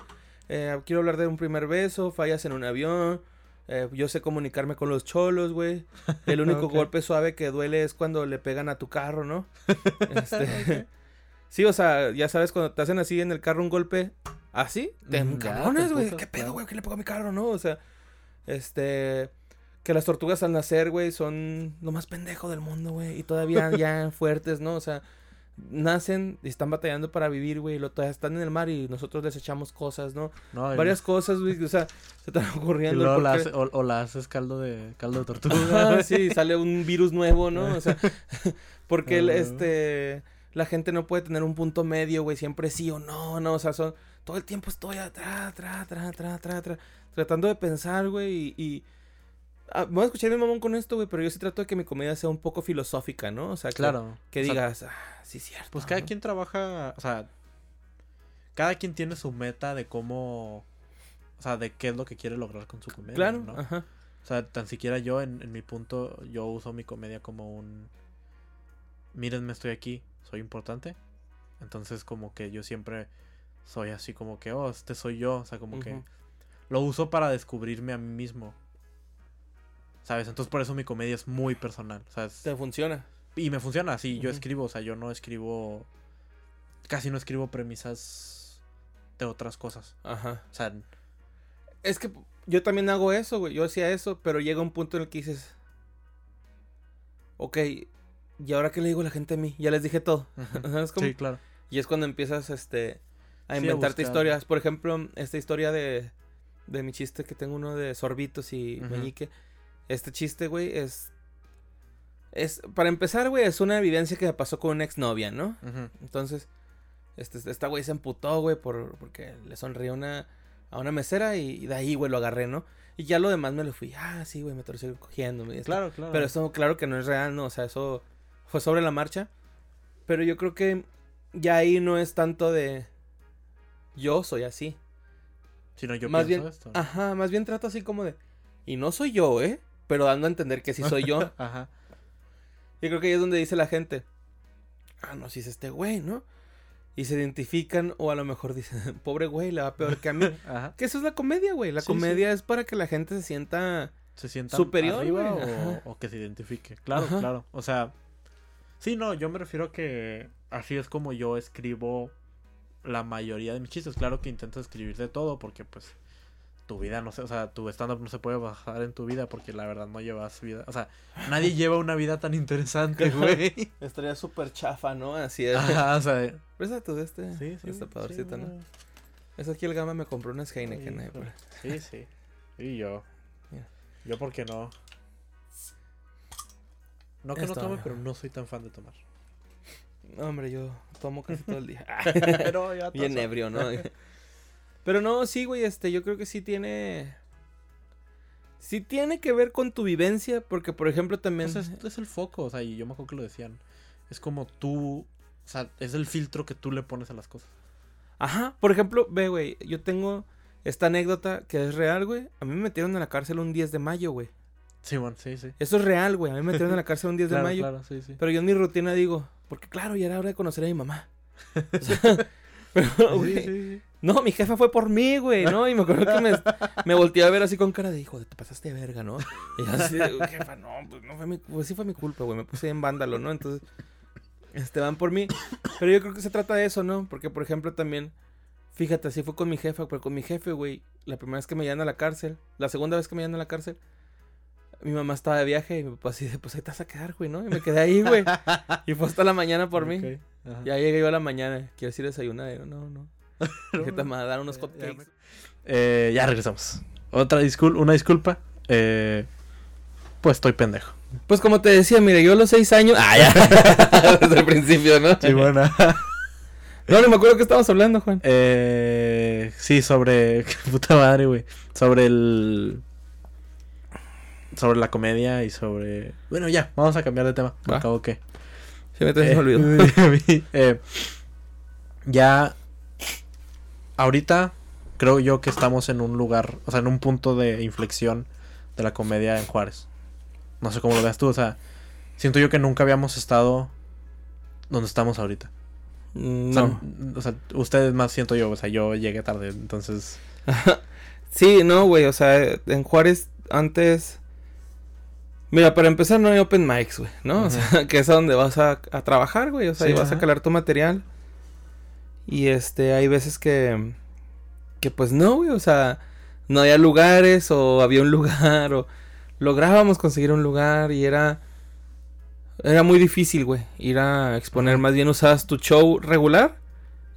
Eh, quiero hablar de un primer beso, fallas en un avión. eh, yo sé comunicarme con los cholos, güey. El único golpe suave que duele es cuando le pegan a tu carro, ¿no? Este, Sí, o sea, ya sabes, cuando te hacen así en el carro un golpe así, te Mm, encabronas, güey. ¿Qué pedo, güey? ¿Qué le pegó a mi carro, no? O sea, este. Que las tortugas al nacer, güey, son lo más pendejo del mundo, güey. Y todavía ya fuertes, ¿no? O sea, nacen y están batallando para vivir, güey. Y lo todavía están en el mar y nosotros les echamos cosas, ¿no? No, Varias cosas, güey. O sea, se están ocurriendo. luego la hace- o, o la haces caldo de caldo de tortuga. Ajá, sí, sale un virus nuevo, ¿no? O sea, porque el, Ah. este la gente no puede tener un punto medio, güey, siempre sí o no, no, o sea, son todo el tiempo estoy atrás, atrás, atrás, atrás, atrás, atrás, tratando de pensar, güey, y, y ah, voy a escuchar mi mamón con esto, güey, pero yo sí trato de que mi comedia sea un poco filosófica, ¿no? O sea, que, Claro. que o sea, digas, ah, sí cierto. Pues cada ¿no? quien trabaja, o sea, cada quien tiene su meta de cómo, o sea, de qué es lo que quiere lograr con su comedia, Claro, ¿no? ajá. O sea, tan siquiera yo en, en mi punto, yo uso mi comedia como un, mírenme, estoy aquí, soy importante. Entonces como que yo siempre soy así como que, oh, este soy yo, o sea, como que lo uso para descubrirme a mí mismo. ¿Sabes? Entonces por eso mi comedia es muy personal, ¿sabes? Te funciona. Y me funciona así, yo escribo, o sea, yo no escribo, casi no escribo premisas de otras cosas. Ajá. O sea, Es que yo también hago eso, güey. Yo hacía eso, pero llega un punto en el que dices, ok, ¿y ahora qué le digo a la gente a mí? Ya les dije todo. ¿Sabes cómo? sí, claro. Y es cuando empiezas este, a Sí, inventarte historias. Por ejemplo, esta historia de, de mi chiste que tengo uno de sorbitos y Ujú. meñique. Este chiste, güey, es... Es, para empezar, güey, es una evidencia que me pasó con una exnovia, ¿no? Entonces, este, esta güey se emputó, güey, por, porque le sonrió una, a una mesera y, de ahí, güey, lo agarré, ¿no? Y ya lo demás me lo fui, ah, sí, güey, me torció cogiendo. Claro, claro. Pero eso, claro que no es real, ¿no? O sea, eso fue sobre la marcha. Pero yo creo que ya ahí no es tanto de yo soy así. Si no, yo más pienso bien- esto. Ajá, más bien trato así como de y no soy yo, ¿eh? Pero dando a entender que sí soy yo. Ajá. Yo creo que ahí es donde dice la gente, ah, no, si es este güey, ¿no? Y se identifican o a lo mejor dicen, pobre güey, le va peor que a mí. Ajá. que eso es la comedia, güey. La Sí, comedia es para que la gente se sienta... Se sienta Superior, arriba o, que se identifique. Claro, Ajá. claro. O sea, sí, no, yo me refiero a que así es como yo escribo la mayoría de mis chistes. Claro que intento escribir de todo porque pues tu vida no sé, o sea, tu stand-up no se puede bajar en tu vida porque la verdad no llevas vida. O sea, nadie lleva una vida tan interesante, güey. Estaría súper chafa, ¿no? Así es. Ajá, o sea, Presta tú de este. sí, sí. Está sí, padrecito, ¿no? güey. Es aquí el gama me compró unas Heineken. por- Sí, sí. Y yo. Mira. Yo porque no. No que no tome, pero no soy tan fan de tomar. No, hombre, yo tomo casi todo el día. pero ya Bien ebrio, ¿no? Pero no, sí, güey, este, yo creo que sí tiene... Sí tiene que ver con tu vivencia, porque, por ejemplo, también... Pues es, es el foco, o sea, y yo me acuerdo que lo decían. Es como tú, o sea, es el filtro que tú le pones a las cosas. Ajá, por ejemplo, ve, güey, yo tengo esta anécdota que es real, güey. A mí me metieron en la cárcel un 10 de mayo, güey. Sí, bueno, sí, sí. Eso es real, güey. A mí me metieron en la cárcel un 10 claro, de mayo. claro, sí, sí. Pero yo en mi rutina digo, porque claro, ya era hora de conocer a mi mamá. O sea, pero, güey, Sí, sí, sí. No, mi jefa fue por mí, güey, ¿no? Y me acuerdo que me, me volteé a ver así con cara de hijo, te pasaste de verga, ¿no? Y yo así, jefa, no, pues no fue mi, pues sí fue mi culpa, güey, me puse en vándalo, ¿no? Entonces, este, van por mí. Pero yo creo que se trata de eso, ¿no? Porque, por ejemplo, también, fíjate, así fue con mi jefa, pero con mi jefe, güey, la primera vez que me llevan a la cárcel, la segunda vez que me llevan a la cárcel, mi mamá estaba de viaje y mi papá así de, pues ahí te vas a quedar, güey, ¿no? Y me quedé ahí, güey. Y fue hasta la mañana por mí. Ajá. Ya llegué yo a la mañana. Quiero decir desayunar. No, no. ¿Qué te me dar unos hotcakes? ya Eh, ya regresamos. Otra disculpa, una disculpa. Eh, pues estoy pendejo. Pues como te decía, mire, yo a los seis años. Ah, ya. Desde el principio, ¿no? Sí, buena. No, no me acuerdo que estábamos hablando, Juan. Eh, sí, sobre. Puta madre, güey. Sobre el. sobre la comedia y sobre... Bueno, ya, vamos a cambiar de tema. Acabo que... Sí, me, se me olvidó. Eh, eh, ya ahorita creo yo que estamos en un lugar, o sea, en un punto de inflexión de la comedia en Juárez. No sé cómo lo veas tú, o sea, siento yo que nunca habíamos estado donde estamos ahorita. Mm, O sea, No. o sea, ustedes más siento yo, o sea, yo llegué tarde, entonces... Sí, no, güey, o sea, en Juárez antes... Mira, para empezar no hay open mics, güey, ¿no? O sea, que es a donde vas a, a trabajar, güey, o sea, Sí, y vas a calar tu material. Y este, hay veces que... Que pues no, güey, o sea, no había lugares o había un lugar o lográbamos conseguir un lugar y era... Era muy difícil, güey, ir a exponer. Más bien usabas tu show regular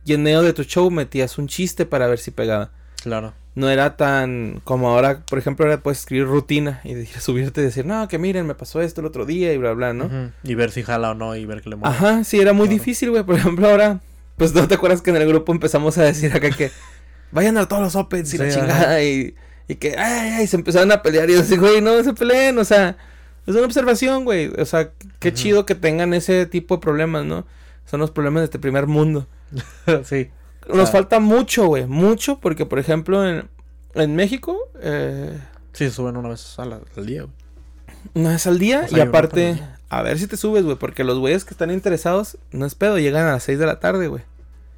y en medio de tu show metías un chiste para ver si pegaba Claro. no era tan como ahora, por ejemplo, ahora puedes escribir rutina y decir, subirte y decir, no, que miren, me pasó esto el otro día y bla, bla, ¿no? Y ver si jala o no y ver que le mueve. Ajá, sí, era muy Claro. difícil, güey. Por ejemplo, ahora, pues no te acuerdas que en el grupo empezamos a decir acá que vayan a todos los opens y la Sí, chingada y, y que, ay, ay, se empezaron a pelear y yo así, güey, no se peleen, o sea, es una observación, güey. O sea, qué chido que tengan ese tipo de problemas, ¿no? Son los problemas de este primer mundo. sí. Nos falta mucho, güey, mucho, porque por ejemplo en, en México, eh, Sí, suben una vez al día, güey. una vez al día O sea, y aparte, a ver si te subes, güey, porque los güeyes que están interesados, no es pedo, llegan a las 6 de la tarde, güey.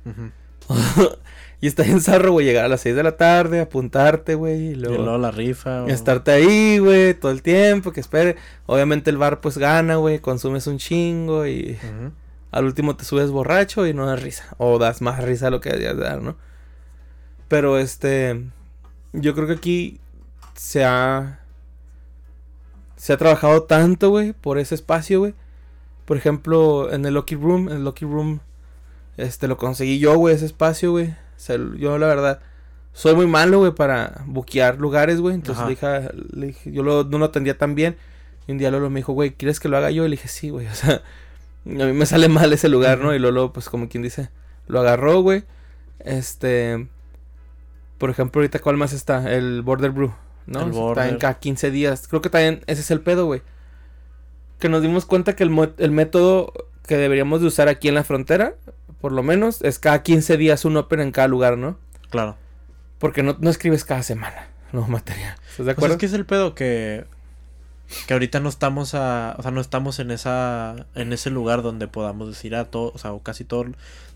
Ujú. y está bien zarro, güey, llegar a las 6 de la tarde, apuntarte, güey, y Y luego, luego la rifa. o- estarte ahí, güey, todo el tiempo, que espere. Obviamente el bar pues gana, güey, consumes un chingo y al último te subes borracho y no das risa. O das más risa de lo que deberías dar, ¿no? Pero este. Yo creo que aquí se ha. Se ha trabajado tanto, güey, por ese espacio, güey. Por ejemplo, en el Lucky Room, en el Lucky Room, este, lo conseguí yo, güey, ese espacio, güey. O sea, yo, la verdad, soy muy malo, güey, para buquear lugares, güey. Entonces le dije, le dije- yo lo- no lo atendía tan bien. Y un día Lolo me dijo, güey, ¿quieres que lo haga yo? Y le dije, sí, güey, o sea, a mí me sale mal ese lugar, ¿no? Y Lolo, pues como quien dice, lo agarró, güey. Este, por ejemplo, ahorita, ¿cuál más está? El Border Brew, ¿no? El sea, Está en Border. cada 15 días. Creo que también ese es el pedo, güey. Que nos dimos cuenta que el, el método que deberíamos de usar aquí en la frontera, por lo menos, es cada 15 días un open en cada lugar, ¿no? Claro. Porque no, no escribes cada semana, no material. ¿Estás de Pues acuerdo? es que es el pedo que que ahorita no estamos a, o sea, no estamos en esa en ese lugar donde podamos decir a todo, o sea, o casi todo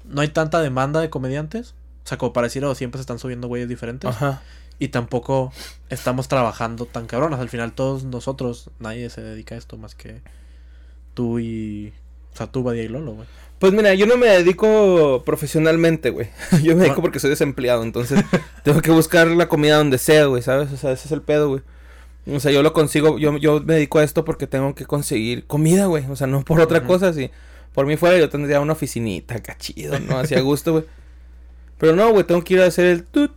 no hay tanta demanda de comediantes, o sea, como para decir, o siempre se están subiendo güeyes diferentes Ajá. y tampoco estamos trabajando tan cabronas, al final todos nosotros nadie se dedica a esto más que tú y o sea, tú Badia y Lolo, güey. Pues mira, yo no me dedico profesionalmente, güey. Yo me dedico Bueno. porque soy desempleado, entonces tengo que buscar la comida donde sea, güey, ¿sabes? O sea, ese es el pedo, güey. O sea, yo lo consigo, yo, yo me dedico a esto porque tengo que conseguir comida, güey. O sea, no por otra cosa, si por mí fuera yo tendría una oficinita, cachido, ¿no? Así a gusto, güey. Pero no, güey, tengo que ir a hacer el tu.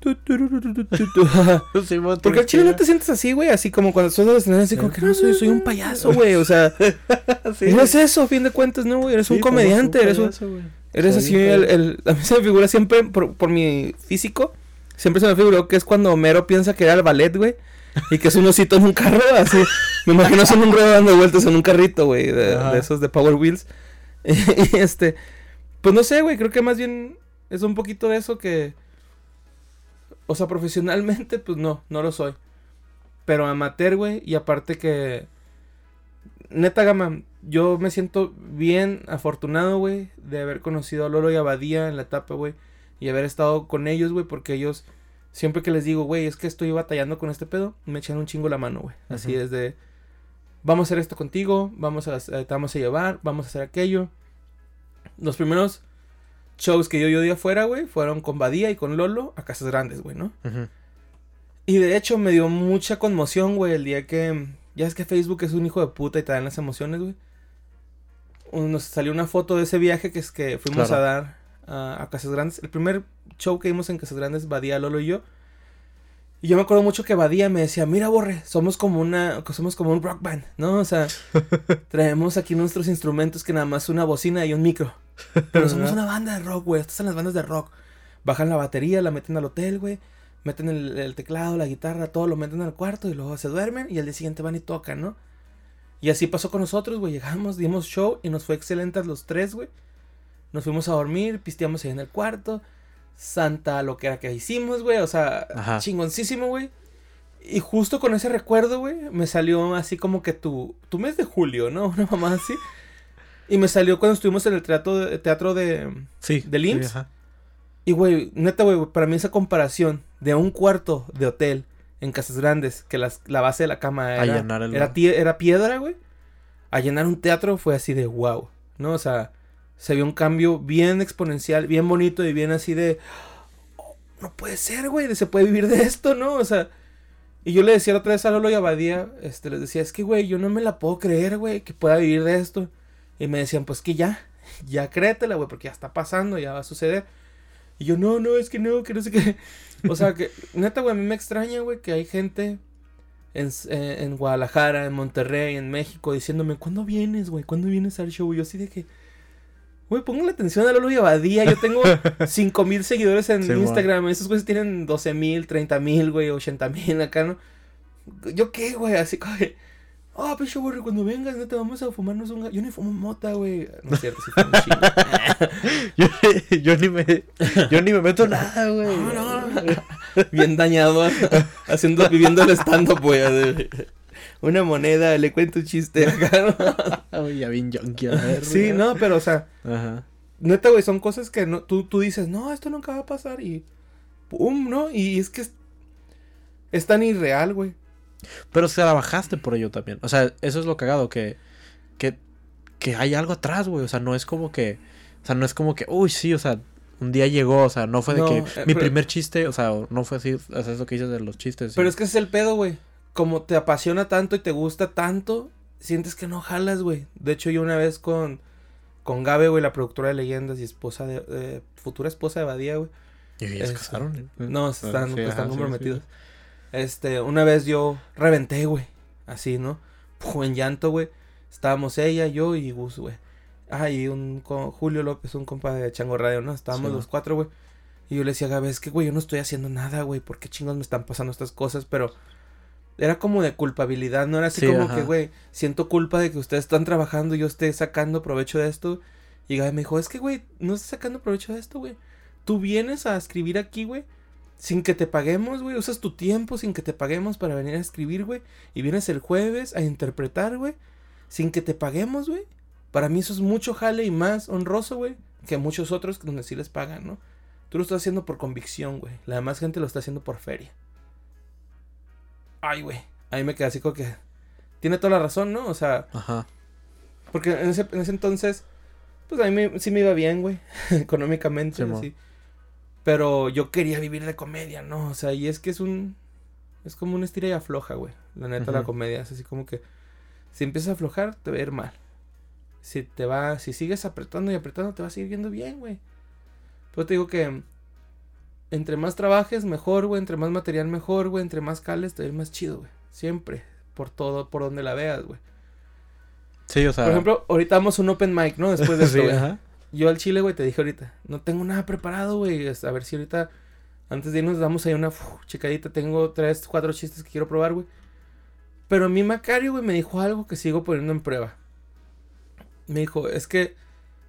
Porque al chile no te sientes así, güey, así como cuando estás en escenario, así como que no soy, soy un payaso, güey, o sea, no es eso, a fin de cuentas, no, güey, eres un comediante, eres un, Eres así, el, a mí se me figura siempre, por, por mi físico, siempre se me figuró que es cuando Homero piensa que era el ballet, güey, y que es un osito en un carro, así, me imagino en un ruedo dando vueltas en un carrito, güey, de, de esos de Power Wheels, y este, pues no sé, güey, creo que más bien es un poquito de eso que, o sea, profesionalmente, pues no, no lo soy, pero amateur, güey, y aparte que, neta gama, yo me siento bien afortunado, güey, de haber conocido a Lolo y a Badía en la etapa, güey, y haber estado con ellos, güey, porque ellos, siempre que les digo, güey, es que estoy batallando con este pedo, me echan un chingo la mano, güey. Así es de, vamos a hacer esto contigo, vamos a, eh, te vamos a llevar, vamos a hacer aquello. Los primeros shows que yo, yo di afuera, güey, fueron con Badía y con Lolo a Casas Grandes, güey, ¿no? Ujú. Y de hecho me dio mucha conmoción, güey, el día que... Ya es que Facebook es un hijo de puta y te dan las emociones, güey. Nos salió una foto de ese viaje que es que fuimos Claro. a dar a, a Casas Grandes. El primer show que vimos en Casas Grandes, Badía, Lolo y yo. Y yo me acuerdo mucho que Badía me decía, mira, Borre, somos como una, somos como un rock band, ¿no? O sea, traemos aquí nuestros instrumentos que nada más una bocina y un micro. Pero somos una banda de rock, güey. Estas son las bandas de rock. Bajan la batería, la meten al hotel, güey. meten el, el teclado, la guitarra, todo lo meten al cuarto y luego se duermen y al día siguiente van y tocan, ¿no? Y así pasó con nosotros, güey. Llegamos, dimos show y nos fue excelente a los tres, güey. Nos fuimos a dormir, pisteamos ahí en el cuarto. Santa lo que era que hicimos, güey. O sea, Ajá. chingoncísimo, güey. Y justo con ese recuerdo, güey, me salió así como que tu, tu mes de julio, ¿no? Una mamá así. Y me salió cuando estuvimos en el teatro de, teatro de... Sí. Ajá. Y, güey, neta, güey, para mí esa comparación de un cuarto de hotel en Casas Grandes, que las- la base de la cama era, el- era, piedra, güey, a llenar un teatro fue así de wow, ¿no? O sea, se vio un cambio bien exponencial, bien bonito y bien así de... "Oh, no puede ser, güey, se puede vivir de esto, ¿no? O sea... Y yo le decía la otra vez a Lolo y a Badía, este, les decía, es que, güey, yo no me la puedo creer, güey, que pueda vivir de esto. Y me decían, pues que ya, ya créetela, güey, porque ya está pasando, ya va a suceder. Y yo, no, no, es que no, que no sé qué. O sea, que neta, güey, a mí me extraña, güey, que hay gente en, eh, en Guadalajara, en Monterrey, en México, diciéndome, ¿cuándo vienes, güey? ¿Cuándo vienes al show? Y yo así de que, güey, pongan atención a Lolo y Abadía. Yo tengo 5 mil seguidores en Sí. Instagram. Esos güeyes tienen 12 mil, 30 mil, güey, 80 mil acá, ¿no? ¿Yo qué, güey? Así como que, oh, pinche güey, cuando vengas, neta, vamos a fumarnos un... ga-". Yo ni fumo mota, güey. No es cierto, sí fumo un chingo. Yo, yo ni me, yo ni me meto nada, güey. No, no. Bien dañado, haciendo, viviendo el stand-up, güey. Una moneda, le cuento un chiste acá, ya bien junkie a verga. Sí, no, pero, o sea, Ajá. neta, güey, son cosas que no, tú, tú dices, no, esto nunca va a pasar y pum, ¿no? Y es que es, es tan irreal, güey. Pero se la bajaste por ello también. O sea, eso es lo cagado, que, que, que hay algo atrás, güey. O sea, no es como que, o sea, no es como que, uy, sí, o sea, un día llegó, o sea, no fue de No, que eh, mi pero- primer chiste, o sea, no fue así, o sea, es lo que dices de los chistes. Pero sí. es que ese es el pedo, güey. Como te apasiona tanto y te gusta tanto, sientes que no jalas, güey. De hecho, yo una vez con, con Gabe, güey, la productora de leyendas y esposa de, eh, futura esposa de Badía, güey. ¿Y ya se casaron? No, se están, Sí, pues, ajá, están sí, comprometidos. Este, una vez yo reventé, güey. Así, ¿no? Puf, en llanto, güey. Estábamos ella, yo y Gus, güey. Ah, y un co- Julio López, un compa de Chango Radio, ¿no? Estábamos Sí, los cuatro, güey. Y yo le decía a Gabe, es que, güey, yo no estoy haciendo nada, güey. ¿Por qué chingos me están pasando estas cosas? Pero era como de culpabilidad, no era así Sí, como ajá. que, güey, siento culpa de que ustedes están trabajando y yo esté sacando provecho de esto. Y Gabe me dijo, es que, güey, no estás sacando provecho de esto, güey. Tú vienes a escribir aquí, güey, sin que te paguemos, güey. Usas tu tiempo sin que te paguemos para venir a escribir, güey. Y vienes el jueves a interpretar, güey, sin que te paguemos, güey. Para mí eso es mucho jale y más honroso, güey, que muchos otros donde sí les pagan, ¿no? Tú lo estás haciendo por convicción, güey. La demás gente lo está haciendo por feria. Ay, güey. Ahí me quedé así como que... Tiene toda la razón, ¿no? O sea, Ajá. porque en ese, en ese entonces, pues a mí me- sí me iba bien, güey, económicamente, Sí, mo. Pero yo quería vivir de comedia, ¿no? O sea, y es que es un... Es como una estira y afloja, güey. La neta, la Ujú. comedia. Es así como que... Si empiezas a aflojar, te va a ir mal. Si te va... Si sigues apretando y apretando, te va a seguir yendo bien, güey. Pero te digo que... Entre más trabajes, mejor, güey. Entre más material, mejor, güey. Entre más cales, te va a ir más chido, güey. Siempre. Por todo, por donde la veas, güey. Sí, o sea. Por ejemplo, ahorita vamos a un open mic, ¿no? Después de esto, sí, ajá. Yo al chile, güey, te dije ahorita, no tengo nada preparado, güey. A ver si ahorita, antes de irnos, damos ahí una uf. Tengo tres, cuatro chistes que quiero probar, güey. Pero a mí Macario, güey, me dijo algo que sigo poniendo en prueba. Me dijo, es que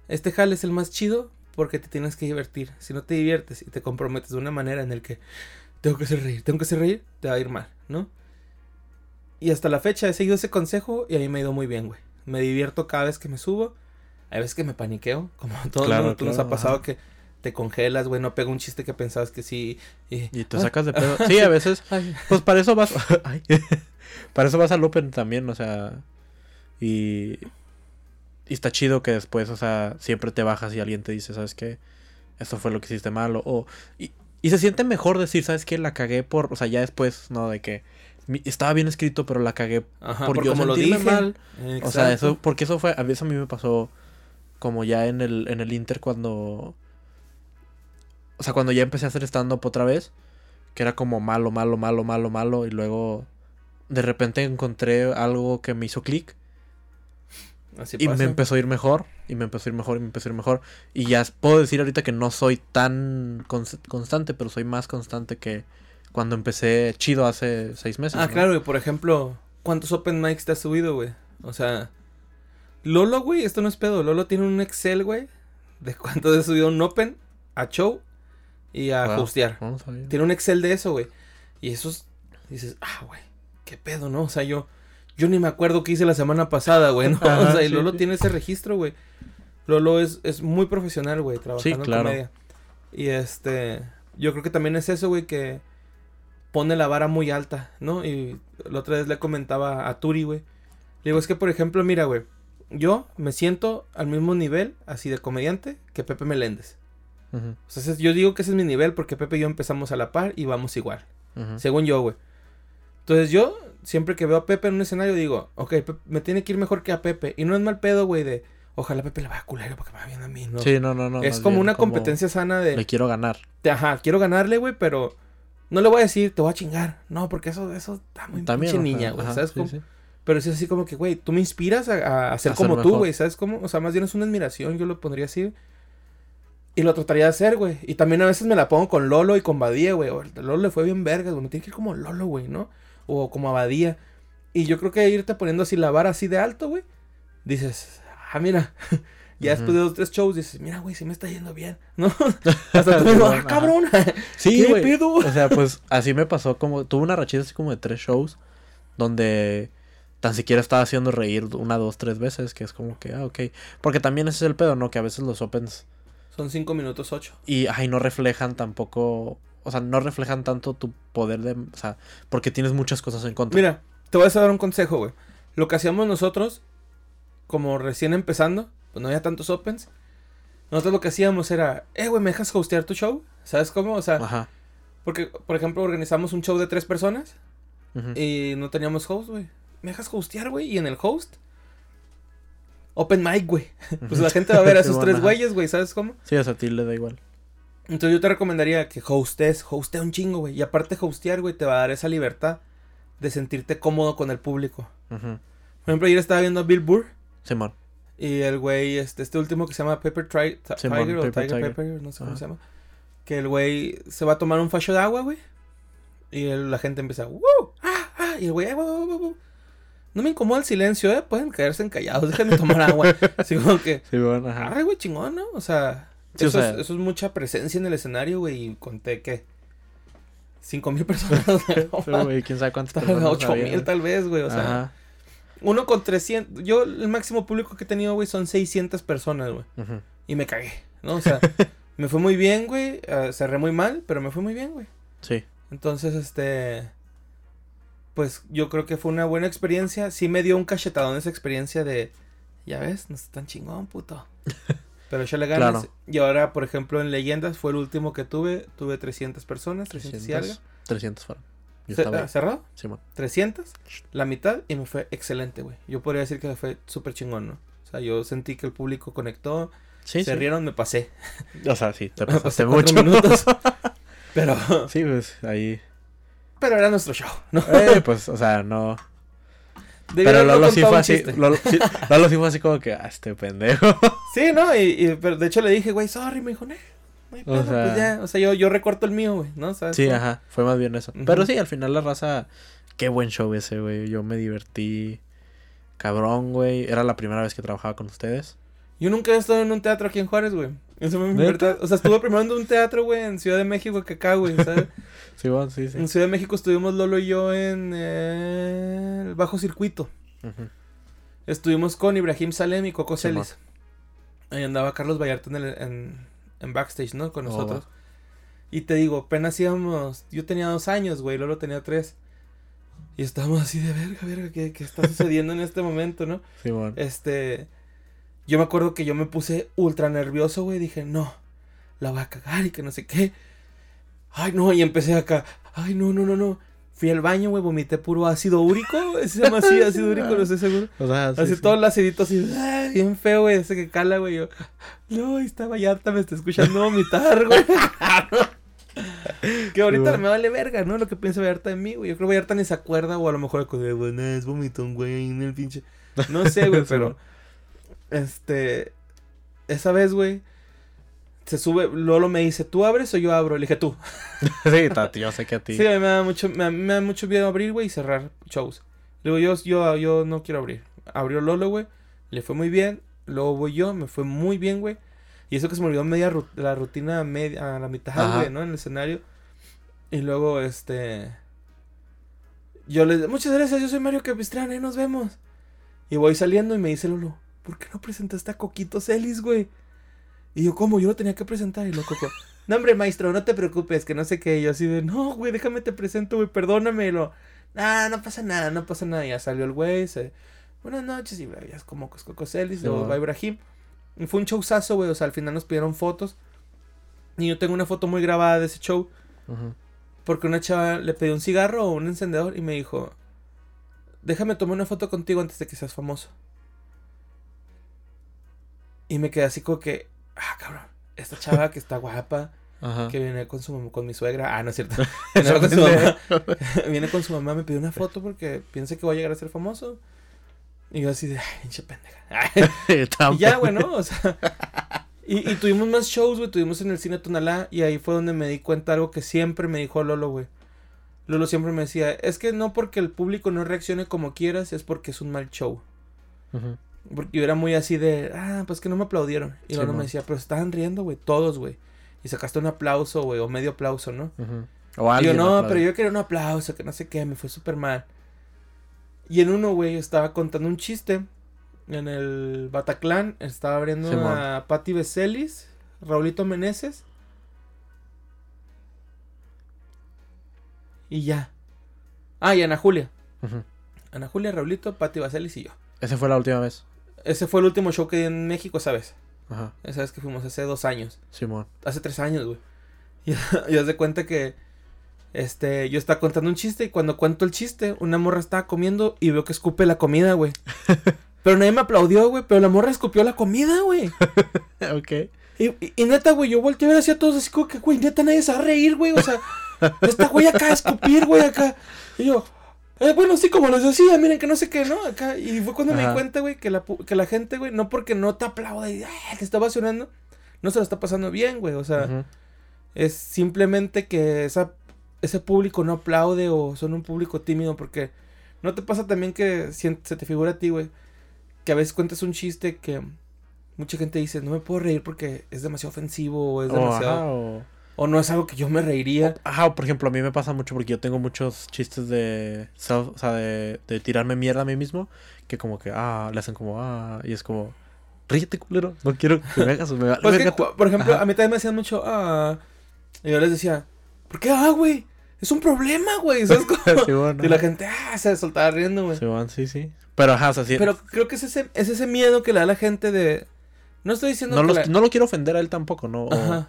este jale es el más chido porque te tienes que divertir. Si no te diviertes y te comprometes de una manera en el que tengo que hacer reír, tengo que hacer reír, te va a ir mal, ¿no? Y hasta la fecha he seguido ese consejo y a mí me ha ido muy bien, güey. Me divierto cada vez que me subo. Hay veces que me paniqueo, como a todos Claro. Tú nos claro, ha pasado ajá. que te congelas, güey, no pega un chiste que pensabas que sí. Y, Y te Ah, sacas de pedo. Sí, a veces. ay, Pues para eso vas. Ay. para eso vas al Open también, o sea. Y. Y está chido que después, o sea, siempre te bajas y alguien te dice, ¿sabes qué? Esto fue lo que hiciste mal. O, y, y se siente mejor decir, ¿sabes qué? La cagué por. O sea, ya después, ¿no? De que. estaba bien escrito, pero la cagué ajá, por por yo como lo sentirme dije. mal. O sea, eso, porque eso fue, a veces a mí me pasó como ya en el, en el Inter cuando, o sea, cuando ya empecé a hacer stand-up otra vez, que era como malo, malo, malo, malo, malo, y luego de repente encontré algo que me hizo clic Así y pasa. me empezó a ir mejor, y me empezó a ir mejor, y me empezó a ir mejor, y ya puedo decir ahorita que no soy tan cons- constante, pero soy más constante que cuando empecé chido hace seis meses. Ah, ¿no? claro, güey. Por ejemplo, ¿cuántos open mics te has subido, güey? O sea, Lolo, güey, esto no es pedo. Lolo tiene un Excel, güey, de cuánto has subido un open a show y a Wow, hostear. no sabía. Tiene un Excel de eso, güey. Y esos dices, ah, güey, qué pedo, ¿no? O sea, yo, yo ni me acuerdo qué hice la semana pasada, güey, ¿no? Ajá, o sea, y sí, Lolo sí. tiene ese registro, güey. Lolo es, es muy profesional, güey, trabajando claro. en comedia. Y este, yo creo que también es eso, güey, que pone la vara muy alta, ¿no? Y la otra vez le comentaba a Turi, güey. Le digo, es que, por ejemplo, mira, güey, yo me siento al mismo nivel, así de comediante, que Pepe Meléndez. O sea, yo digo que ese es mi nivel porque Pepe y yo empezamos a la par y vamos igual. Según yo, güey. Entonces yo, siempre que veo a Pepe en un escenario, digo, ok, Pe- me tiene que ir mejor que a Pepe. Y no es mal pedo, güey, de, ojalá a Pepe le vaya culero porque me va bien a mí, ¿no? Sí, no, no, no. es como bien una competencia sana de, Le quiero ganar. de, ajá, quiero ganarle, güey, pero no le voy a decir, te voy a chingar. No, porque eso, eso está muy También. pinche niña, güey, ¿sabes sí, cómo? sí. Pero es así como que, güey, tú me inspiras a, a- ser A ser como tú, mejor. güey, ¿sabes cómo? O sea, más bien es una admiración, yo lo pondría así. Y lo trataría de hacer, güey. Y también a veces me la pongo con Lolo y con Badía, güey. O, Lolo le fue bien vergas, güey. Me tiene que ir como Lolo, güey, ¿no? O como a Badía. Y yo creo que irte poniendo así la vara así de alto, güey. Dices, ah, mira. ya después Ujú. de dos, tres shows dices, mira, güey, sí me está yendo bien, ¿no? Hasta tú mismo, ah, cabrón. Sí, ¿Qué güey. pedo? O sea, pues así me pasó como... Tuve una rachita así como de tres shows donde tan siquiera estaba haciendo reír una, dos, tres veces, que es como que, ah, ok. Porque también ese es el pedo, ¿no? Que a veces los opens Son cinco minutos ocho. y, ay, no reflejan tampoco... O sea, no reflejan tanto tu poder de... O sea, porque tienes muchas cosas en contra. Mira, te voy a dar un consejo, güey. Lo que hacíamos nosotros, como recién empezando, pues no había tantos opens. Nosotros lo que hacíamos era, eh, güey, ¿me dejas hostear tu show? ¿Sabes cómo? O sea, Ajá. porque, por ejemplo, organizamos un show de tres personas y no teníamos host, güey. ¿Me dejas hostear, güey? Y en el host, open mic, güey. Pues la gente va a ver a esos tres güeyes, güey, ¿sabes cómo? Sí, o sea, a ti le da igual. Entonces yo te recomendaría que hostes, hostea un chingo, güey. Y aparte hostear, güey, te va a dar esa libertad de sentirte cómodo con el público. Ujú. Por ejemplo, ayer estaba viendo a Bill Burr. Simón. Y el güey, este, este último que se llama Pepper Tri- Simón, Tiger o Pepper Tiger, Tiger. Pepper, no sé cómo se llama. Que el güey se va a tomar un facho de agua, güey. Y el- la gente empieza, ¡Woo! ¡Ah! ¡Ah! Y el güey, "Ah, wow, wow". No me incomoda el silencio, ¿eh? Pueden caerse callados, déjenme tomar agua. Así como que, Simón, ajá. arre, güey, chingón, ¿no? O sea, Sí, o eso, sea- es, eso es mucha presencia en el escenario, güey. Y conté que cinco mil personas, Pero, güey, quién sabe cuántas personas Ocho mil tal vez, güey. O sea, Ajá. uno con 300. Yo, el máximo público que he tenido, güey, son 600 personas, güey. Ujú. Y me cagué, ¿no? O sea, me fue muy bien, güey. eh, cerré muy mal, pero me fue muy bien, güey. Sí. Entonces, este. Pues yo creo que fue una buena experiencia. Sí me dio un cachetadón esa experiencia de. Ya ves, no está tan chingón, puto. Pero yo le ganas. Claro. Y ahora, por ejemplo, en Leyendas fue el último que tuve. Tuve 300 personas, 300, y algo. 300, 300 fueron. Yo estaba. ¿Cerrado? Simón. 300, la mitad, y me fue excelente, güey. Yo podría decir que me fue súper chingón, ¿no? O sea, yo sentí que el público conectó, Sí, se sí. rieron, me pasé. O sea, sí, te Me pasé mucho. minutos. Pero, sí, pues ahí. Pero era nuestro show, ¿no? Eh, pues, o sea, no. Pero Lolo sí fue así. Lolo sí, Lolo sí fue así como que, ah, este pendejo. Sí, ¿no? Y, y- pero de hecho le dije, güey, sorry, me dijo, no, no hay O pedo, sea- pues ya. O sea, yo, yo recorto el mío, güey, ¿no? ¿Sabes Sí, ajá. Fue más bien eso. Pero sí, al final la raza. Qué buen show ese, güey. Yo me divertí. Cabrón, güey. Era la primera vez que trabajaba con ustedes. Yo nunca he estado en un teatro aquí en Juárez, güey. Eso me ¿Neta? verdad. O sea, estuve primero en un teatro, güey, en Ciudad de México que acá, güey, ¿sabes? Sí, bueno, sí, sí. En Ciudad de México estuvimos Lolo y yo en eh, el bajo circuito. Ujú. Estuvimos con Ibrahim Salem y Coco. Celis. Ahí andaba Carlos Vallarta en, el- en, en backstage, ¿no? Con Oh, nosotros. Y te digo, apenas íbamos. Yo tenía dos años, güey. Lolo tenía tres. Y estábamos así de verga, verga, ¿qué, qué está sucediendo en este momento, no? Sí, bueno. Este. Yo me acuerdo que yo me puse ultra nervioso, güey. Dije, no, la voy a cagar y que no sé qué. Ay, no, y empecé acá. Ay, no, no, no, no. Fui al baño, güey, vomité puro ácido úrico. Se llama así, ácido úrico, no estoy seguro. O sea, sí, así sí. todo el acidito así, ah, bien feo, güey, ese que cala, güey. Yo, no, está Vallarta, me está escuchando vomitar, güey. que ahorita bueno. me vale verga, ¿no? Lo que piensa Vallarta de mí, güey. Yo creo que Vallarta ni se acuerda, o a lo mejor, güey, güey, no, es vomitón, güey, en el pinche. No sé, güey, pero. Este. Esa vez, güey. se sube, Lolo me dice, ¿tú abres o yo abro? Le dije, tú. sí, Tati, yo sé que a ti. Sí, a mí me da mucho, me, me da mucho miedo abrir, güey, y cerrar shows. Le digo, yo, yo, yo no quiero abrir. Abrió Lolo, güey, le fue muy bien. Luego voy yo, me fue muy bien, güey. Y eso que se me olvidó media la rutina media, a la mitad, güey, ¿no? En el escenario. Y luego, este... Yo les muchas gracias, yo soy Mario Capistrán, ahí nos vemos. Y voy saliendo y me dice Lolo, ¿por qué no presentaste a Coquito Celis, güey? Y yo, ¿cómo? Yo lo tenía que presentar. Y lo Coco, no, hombre, maestro, no te preocupes, que no sé qué. Y yo así de, no, güey, déjame te presento, güey, perdóname. Y lo, nah, no pasa nada, no pasa nada. Y ya salió el güey, se, buenas noches, y ya es como Coco Celis, Sí, luego va Ibrahim. Y fue un showzazo, güey, o sea, al final nos pidieron fotos. Y yo tengo una foto muy grabada de ese show. Ujú. Porque una chava le pidió un cigarro o un encendedor y me dijo, déjame tomar una foto contigo antes de que seas famoso. Y me quedé así como que, ah, cabrón, esta chava que está guapa, Ajá. que viene con su con mi suegra, ah, no es cierto, viene con su mamá, viene con su mamá, me pidió una foto porque piensa que voy a llegar a ser famoso. Y yo así de, ay, pinche pendeja. Y ya, güey, ¿no? O sea. Y, y tuvimos más shows, güey. Tuvimos en el cine Tonalá. Y ahí fue donde me di cuenta algo que siempre me dijo Lolo, güey. Lolo siempre me decía: Es que no porque el público no reaccione como quieras, es porque es un mal show. Ujú. Porque yo era muy así de, ah, pues que no me aplaudieron. Y Sí, Lolo me decía, pero estaban riendo, güey, todos, güey. Y sacaste un aplauso, güey, o medio aplauso, ¿no? Ujú. O Y yo, no, aplaude. pero yo quería un aplauso, que no sé qué, me fue súper mal. Y en uno, güey, estaba contando un chiste. En el Bataclan estaba abriendo Simón. a Patti Beselis, Raulito Meneses. Y ya. Ah, y Ana Julia. Ana Julia, Raulito, Patti Beselis y yo. Esa fue la última vez. Ese fue el último show que di en México, ¿sabes? Ajá. Esa vez que fuimos hace dos años. Simón. Hace tres años, güey. Y, y haz de cuenta que este, yo estaba contando un chiste y cuando cuento el chiste, una morra estaba comiendo y veo que escupe la comida, güey. Pero nadie me aplaudió, güey, pero la morra escupió la comida, güey. ok. Y, y, y neta, güey, yo volteé a ver hacia todos así como que, güey, neta nadie se va a reír, güey. O sea, esta güey acá a escupir, güey, acá. Y yo, eh, bueno, sí, como les decía, miren que no sé qué, ¿no? Acá. Y fue cuando me di cuenta, güey, que la, que la gente, güey, no porque no te aplauda y "Ah, te está vacionando, no se lo está pasando bien, güey. O sea, es simplemente que esa, ese público no aplaude o son un público tímido porque no te pasa también que sien- se te figura a ti, güey, que a veces cuentas un chiste que mucha gente dice, no me puedo reír porque es demasiado ofensivo o es O, demasiado... o- no es algo que yo me reiría. Ajá, por ejemplo, a mí me pasa mucho porque yo tengo muchos chistes de self, o sea, de, de tirarme mierda a mí mismo, que como que, ah, le hacen como, ah, y es como, ríete, culero, no quiero que me hagas, me Pues que, verga tu-". cu- por ejemplo, Ajá. a mí también me hacían mucho, ah, y yo les decía, ¿por qué, ah, güey? Es un problema, güey, ¿sabes cómo? Sí, bueno, y la gente, ah, se soltaba riendo, güey. sí, bueno, sí, sí. Pero, ajá, o sea, sí, Pero creo que es ese, es ese miedo que le da a la gente de... No estoy diciendo no, que los- la- no lo quiero ofender a él tampoco, ¿no? Ajá. o-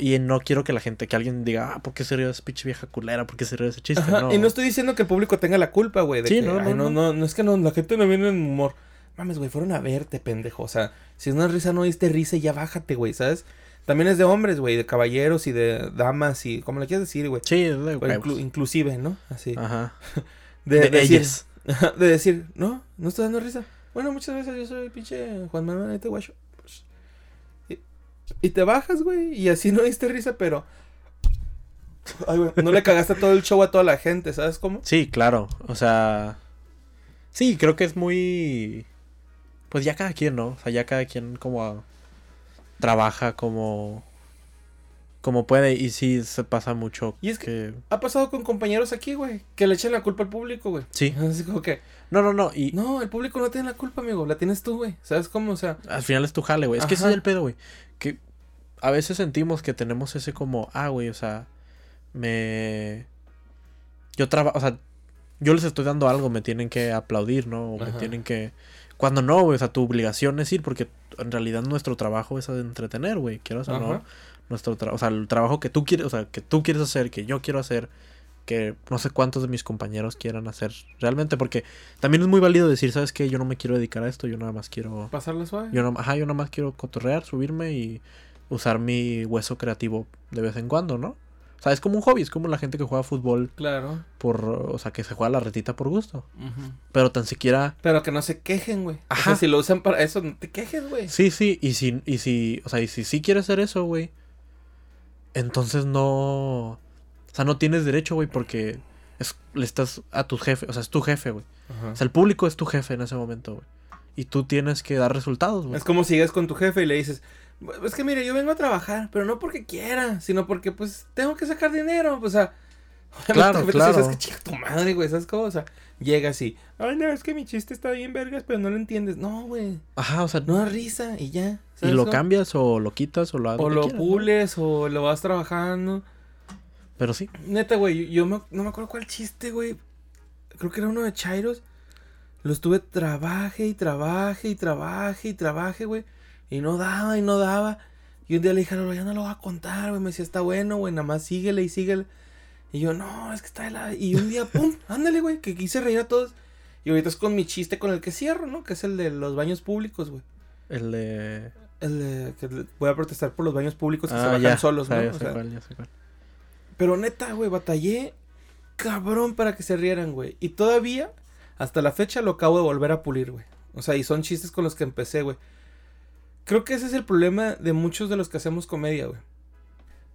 y no quiero que la gente, que alguien diga, ah, ¿por qué se rió de esa pinche vieja culera? ¿Por qué se rió de ese chiste? Ajá, No. Y no estoy diciendo que el público tenga la culpa, güey. de Sí, que, no, "Ay, no, no, no. no, es que no, la gente no viene en humor. Mames, güey, fueron a verte, pendejo. O sea, si es una risa, no diste risa y ya bájate, güey, ¿sabes? También es de hombres, güey, de caballeros y de damas y como le quieras decir, güey. Sí, es de O inclu- inclusive, ¿no? Así. Ajá. De, De, decir, ellas. de decir, no, no estoy dando risa. Bueno, muchas gracias, yo soy pinche Juan Manuel, ahí te guacho. Y, te bajas, güey, y así no diste risa, pero... Ay, güey, no le cagaste todo el show a toda la gente, ¿sabes cómo? Sí, claro. O sea. Sí, creo que es muy. Pues ya cada quien, ¿no? O sea, ya cada quien como a- trabaja como. Como puede. Y sí se pasa mucho. Y es que- Ha pasado con compañeros aquí, güey, que le echan la culpa al público, güey. Sí. Así como que, No, no, no. Y no, el público no tiene la culpa, amigo, la tienes tú, güey. ¿Sabes cómo? O sea, al final es tu jale, güey. Es que ese es el pedo, güey. Que a veces sentimos que tenemos ese como. Ah, güey, o sea. Me. Yo trabajo. O sea. Yo les estoy dando algo, me tienen que aplaudir, ¿no? O me tienen que. Cuando no, güey, o sea, tu obligación es ir porque en realidad nuestro trabajo es entretener, güey. Quiero o no. Nuestro tra- o sea, el trabajo que tú quieres, o sea, que tú quieres hacer, que yo quiero hacer, que no sé cuántos de mis compañeros quieran hacer realmente, porque también es muy válido decir, ¿sabes qué? Yo no me quiero dedicar a esto, yo nada más quiero. pasarla suave. Yo no, ajá, yo nada más quiero cotorrear, subirme y usar mi hueso creativo de vez en cuando, ¿no? O sea, es como un hobby, es como la gente que juega fútbol Claro. por, o sea, que se juega la retita por gusto. Pero tan siquiera, Pero que no se quejen, güey. O Ajá. sea, si lo usan para eso, no te quejes, güey. sí, sí, y si, y si, o sea, y si sí quieres hacer eso, güey, entonces no, o sea, no tienes derecho, güey, porque es, le estás a tu jefe, o sea, es tu jefe, güey. O sea, el público es tu jefe en ese momento, güey. Y tú tienes que dar resultados, güey. Es como si llegas con tu jefe y le dices, es que mire, yo vengo a trabajar, pero no porque quiera, sino porque pues tengo que sacar dinero, o sea, Claro, obviamente, claro. ¿Sabes que chica tu madre, güey? O sea, llega así, ay, no, es que mi chiste está bien vergas, pero no lo entiendes. No, güey, Ajá, o sea, no da risa y ya. y ¿sabes lo cómo? cambias o lo quitas o lo haces O lo quieras, ¿no? pules o lo vas trabajando. Pero sí. Neta, güey, yo, me- no me acuerdo cuál chiste, güey. Creo que era uno de Chairos. Lo estuve trabaje y trabaje y trabaje y trabaje, güey. Y no daba y no daba. Y un día le dije, no, ya no lo voy a contar, güey. Me decía, está bueno, güey, nada más síguele y síguele. Y yo, no, es que está de la... Y un día, pum, ándale, güey, que quise reír a todos. Y ahorita es con mi chiste con el que cierro, ¿no? Que es el de los baños públicos, güey. El de. El de que voy a protestar por los baños públicos que se Ah, bajan ya. solos, ¿no? ya O sé sea, cuál, ya cuál. Pero neta, güey, batallé cabrón para que se rieran, güey. Y todavía, hasta la fecha, lo acabo de volver a pulir, güey. O sea, y son chistes con los que empecé, güey. Creo que ese es el problema de muchos de los que hacemos comedia, güey.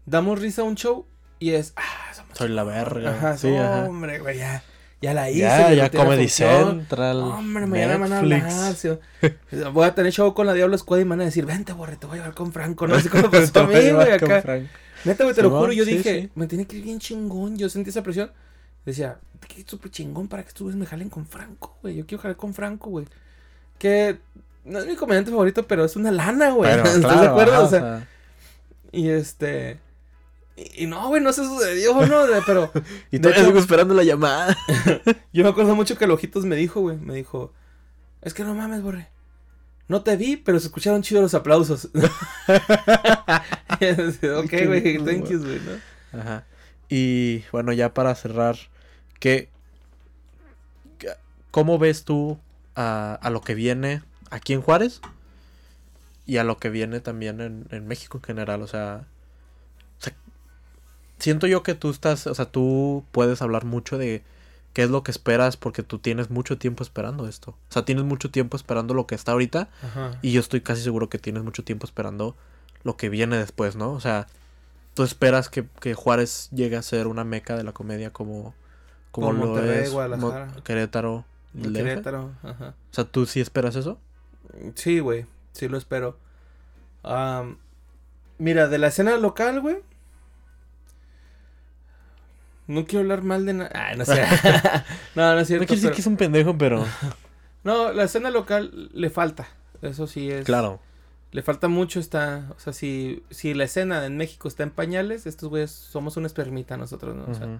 Damos risa a un show y es, ah, somos Soy la verga. Ajá, sí, ajá. hombre, güey, ya, ya la hice. Ya, ya Comedy. Central. Hombre, mañana me van a hablar. sí. Voy a tener show con la Diablo Squad y me van a decir, vente, borre, te voy a llevar con Franco. No sé cómo pasó a mí, güey, acá. Neta, güey, te lo juro, yo sí, dije, sí. me tiene que ir bien chingón. Yo sentí esa presión. Decía, que súper chingón para que güeyes me jalen con Franco, güey. Yo quiero jalar con Franco, güey. Que no es mi comediante favorito, pero es una lana, güey. Pero, ¿Estás claro, de acuerdo? ajá, o sea, y este. Y, y no, güey, no se sucedió, ¿no? Pero y todavía hecho- esperando la llamada. yo me acuerdo mucho que el Ojitos me dijo, güey. Me dijo, es que no mames, borre. No te vi, pero se escucharon chidos los aplausos. Ok, güey, thank you, güey, ¿no? Ajá. Y bueno, ya para cerrar, ¿qué, qué- ¿cómo ves tú a, a lo que viene aquí en Juárez? Y a lo que viene también en, en México en general, o sea, o sea, siento yo que tú estás, o sea, tú puedes hablar mucho de qué es lo que esperas porque tú tienes mucho tiempo esperando esto. O sea, tienes mucho tiempo esperando lo que está ahorita Ajá. y yo estoy casi seguro que tienes mucho tiempo esperando lo que viene después, ¿no? O sea, tú esperas que, que Juárez llegue a ser una meca de la comedia como, como Como lo Monterrey, es Guadalajara. Mo- Querétaro. Querétaro, ajá. O sea, ¿tú sí esperas eso? Sí, güey. Sí lo espero. Mira, de la escena local, güey. No quiero hablar mal de nada. Ah, no sé. no, no es No cierto. quiero decir pero- que es un pendejo, pero No, la escena local le falta. Eso sí es. claro. Le falta mucho. Está. O sea, si, si la escena en México está en pañales, estos güeyes somos una espermita nosotros, ¿no? O sea, Ujú.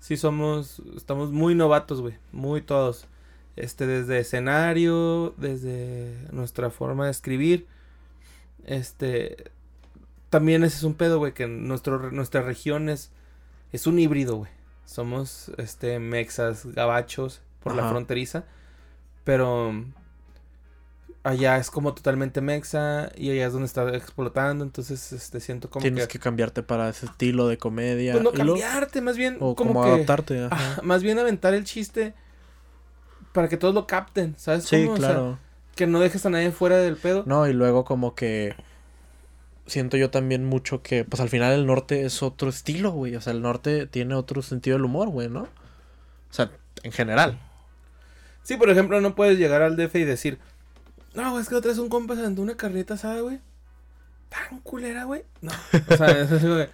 sí somos, estamos muy novatos, güey, muy todos. Este, desde escenario, desde nuestra forma de escribir. Este, también ese es un pedo, güey, que nuestro, nuestra región es, es un híbrido, güey. Somos, este, mexas, gabachos, por la fronteriza. Pero allá es como totalmente mexa y allá es donde está explotando. Entonces, este, siento como Tienes que... que cambiarte para ese estilo de comedia. Pues no cambiarte, más bien o como, como, que... adaptarte. ajá. Más bien aventar el chiste para que todos lo capten, ¿sabes? Sí, cómo? O sea, claro. que no dejes a nadie fuera del pedo. No, y luego como que siento yo también mucho que, pues al final el norte es otro estilo, güey. O sea, el norte tiene otro sentido del humor, güey, ¿no? O sea, en general. Sí, por ejemplo, no puedes llegar al DF y decir, no, es que otra vez un compa se aventó una carnita asada, güey. Tan culera, güey. No, o sea, es, güey,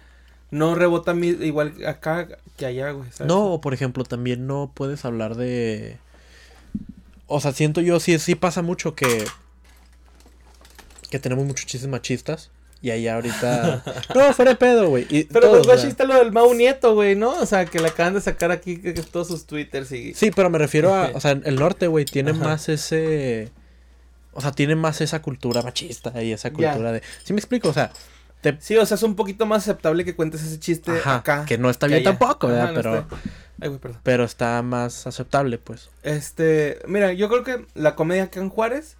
no rebota mi- igual acá que allá, güey. ¿sabes? No, o por ejemplo, también no puedes hablar de... O sea, siento yo, sí, sí pasa mucho que... Que tenemos muchos chistes machistas. Y allá ahorita... no, fuera de pedo, güey. Pero todos, pues o sea, machista lo del Mau Nieto, güey, ¿no? O sea, que le acaban de sacar aquí que, que todos sus twitters y... Sí, pero me refiero a... O sea, el norte, güey, tiene Ajá. más ese... O sea, tiene más esa cultura machista y esa cultura de... ¿Sí me explico? O sea, te... Sí, o sea, es un poquito más aceptable que cuentes ese chiste Ajá, acá. que no está bien allá. tampoco, Ajá, ¿verdad? no pero, está- Ay, güey, perdón. pero está más aceptable, pues. Este, mira, yo creo que la comedia acá en Juárez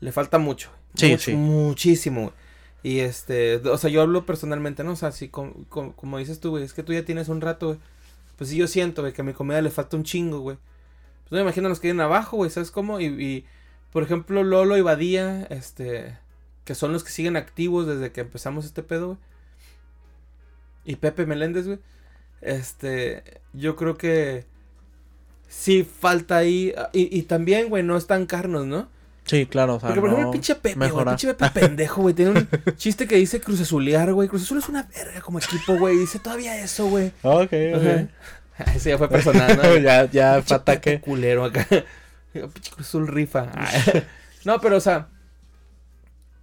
le falta mucho. Sí, Mucho, sí. Muchísimo. güey. Y este, o sea, yo hablo personalmente, ¿no? O sea, así como, dices tú, güey, es que tú ya tienes un rato, güey. Pues sí, yo siento, güey, que a mi comida le falta un chingo, güey. Pues no me imagino los que vienen abajo, güey, ¿sabes cómo? Y, y, por ejemplo, Lolo y Badía, este, que son los que siguen activos desde que empezamos este pedo, güey. Y Pepe Meléndez, güey. Este, yo creo que sí falta ahí. Y, y también, güey, no estancarnos, ¿no? Sí, claro, o sea, Porque por ejemplo no el pinche Pepe, güey. El pinche Pepe pendejo, güey. Tiene un chiste que dice Cruz Azulear, güey. Cruz Azul es una verga como equipo, güey. Dice todavía eso, güey. Ok, Ajá. Ese ya fue personal, ¿no? ya, ya fue ataque. Culero acá. Pinche Cruz Azul rifa. no, pero o sea.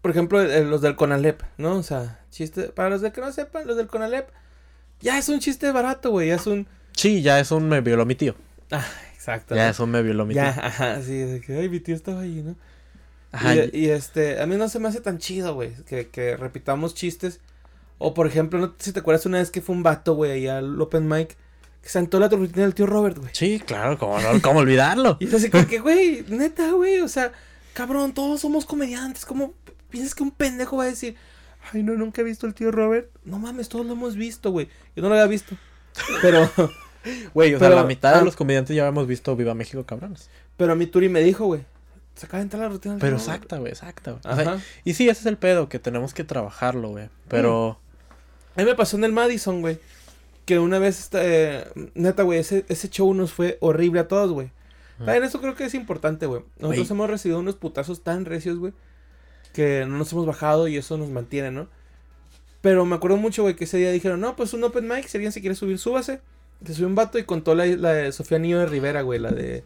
Por ejemplo, eh, los del Conalep, ¿no? O sea, chiste. Para los de que no sepan, los del Conalep. Ya es un chiste barato, güey. Ya es un. Sí, ya es un me violó mi tío. Ah, exacto. Ya ¿no? es un me violó mi Ya, tío. ajá, sí, de que, ay, mi tío estaba ahí, ¿no? Ajá, Y, y, este, a mí no se me hace tan chido, güey, que, que repitamos chistes. O por ejemplo, no sé si te acuerdas una vez que fue un vato, güey, allá al Open Mic, que sentó la rutina del tío Robert, güey. Sí, claro, ¿cómo, no- cómo olvidarlo? Y es así como que, güey, neta, güey, o sea, cabrón, todos somos comediantes, ¿cómo piensas que un pendejo va a decir, ay, no, nunca he visto el tío Robert? No mames, todos lo hemos visto, güey. Yo no lo había visto. Pero, Güey, o sea, la mitad ah. de los comediantes ya hemos visto Viva México, cabrones. pero a mi Turi me dijo, güey, se acaba de entrar la rutina del Pero tío exacta, güey, exacta, güey. O sea, y sí, ese es el pedo, que tenemos que trabajarlo, güey. Pero, A mí me pasó en el Madison, güey. Que una vez, este, neta, güey, ese, ese show nos fue horrible a todos, güey. También eso creo que es importante, güey. Nosotros hemos recibido unos putazos tan recios, güey. Que no nos hemos bajado y eso nos mantiene, ¿no? Pero me acuerdo mucho, güey, que ese día dijeron, no, pues un open mic, si alguien se quiere subir, súbase. Se subió un vato y contó la, la de Sofía Niño de Rivera, güey, la de...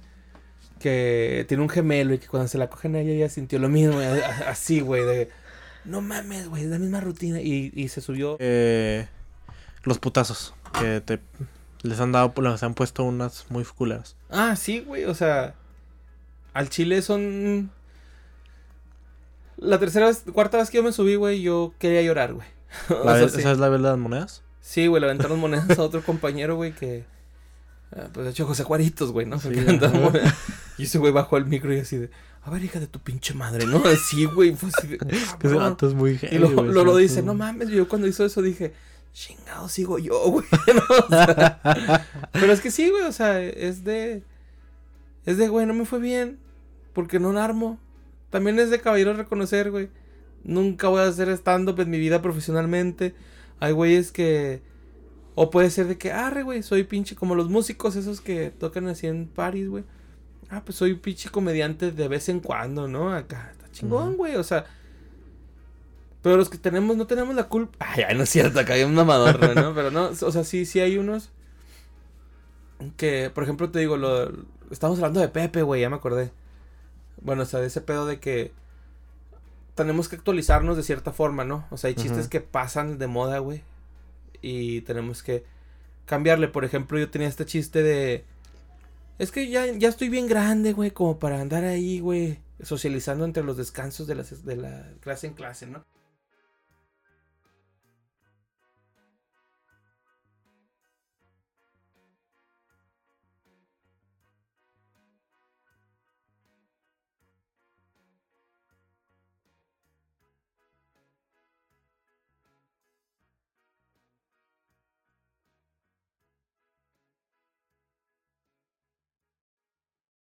Que tiene un gemelo y que cuando se la cogen a ella, ella sintió lo mismo, a- así, güey, de... No mames, güey, es la misma rutina. Y, y se subió... eh, los putazos que te les han dado, les han puesto unas muy culeras. Ah, sí, güey, o sea, al chile son... La tercera vez, cuarta vez que yo me subí, güey, yo quería llorar, güey. Sí. ¿Esa es la vez de las monedas? Sí, güey, le aventaron monedas a otro compañero, güey, que... ah, pues de hecho, José Juaritos, güey, ¿no? Sí. Y ese güey bajó al micro y así de... A ver, hija de tu pinche madre, ¿no? Así, güey, fue así de... Vato es muy Y heavy, lo, güey, lo, lo dice, no mames, yo cuando hizo eso dije, chingado, sigo yo, güey. ¿no? O sea, pero es que sí, güey, o sea, es de, es de, güey, no me fue bien, porque no armo. También es de caballero reconocer, güey. Nunca voy a hacer stand-up en mi vida profesionalmente. Hay güeyes que, o puede ser de que, arre, güey, soy pinche, como los músicos esos que tocan así en París, güey. Ah, pues soy pinche comediante de vez en cuando, ¿no? Acá, está chingón, güey, o sea... Pero los que tenemos, no tenemos la culpa. Ay, ay, no es cierto, acá hay un mamador, ¿no? Pero no, o sea, sí, sí hay unos que, por ejemplo, te digo, lo, estamos hablando de Pepe, güey, ya me acordé. Bueno, o sea, de ese pedo de que tenemos que actualizarnos de cierta forma, ¿no? O sea, hay chistes que pasan de moda, güey. Y tenemos que cambiarle. Por ejemplo, yo tenía este chiste de... Es que ya, ya estoy bien grande, güey, como para andar ahí, güey, socializando entre los descansos de, las, de la clase en clase, ¿no?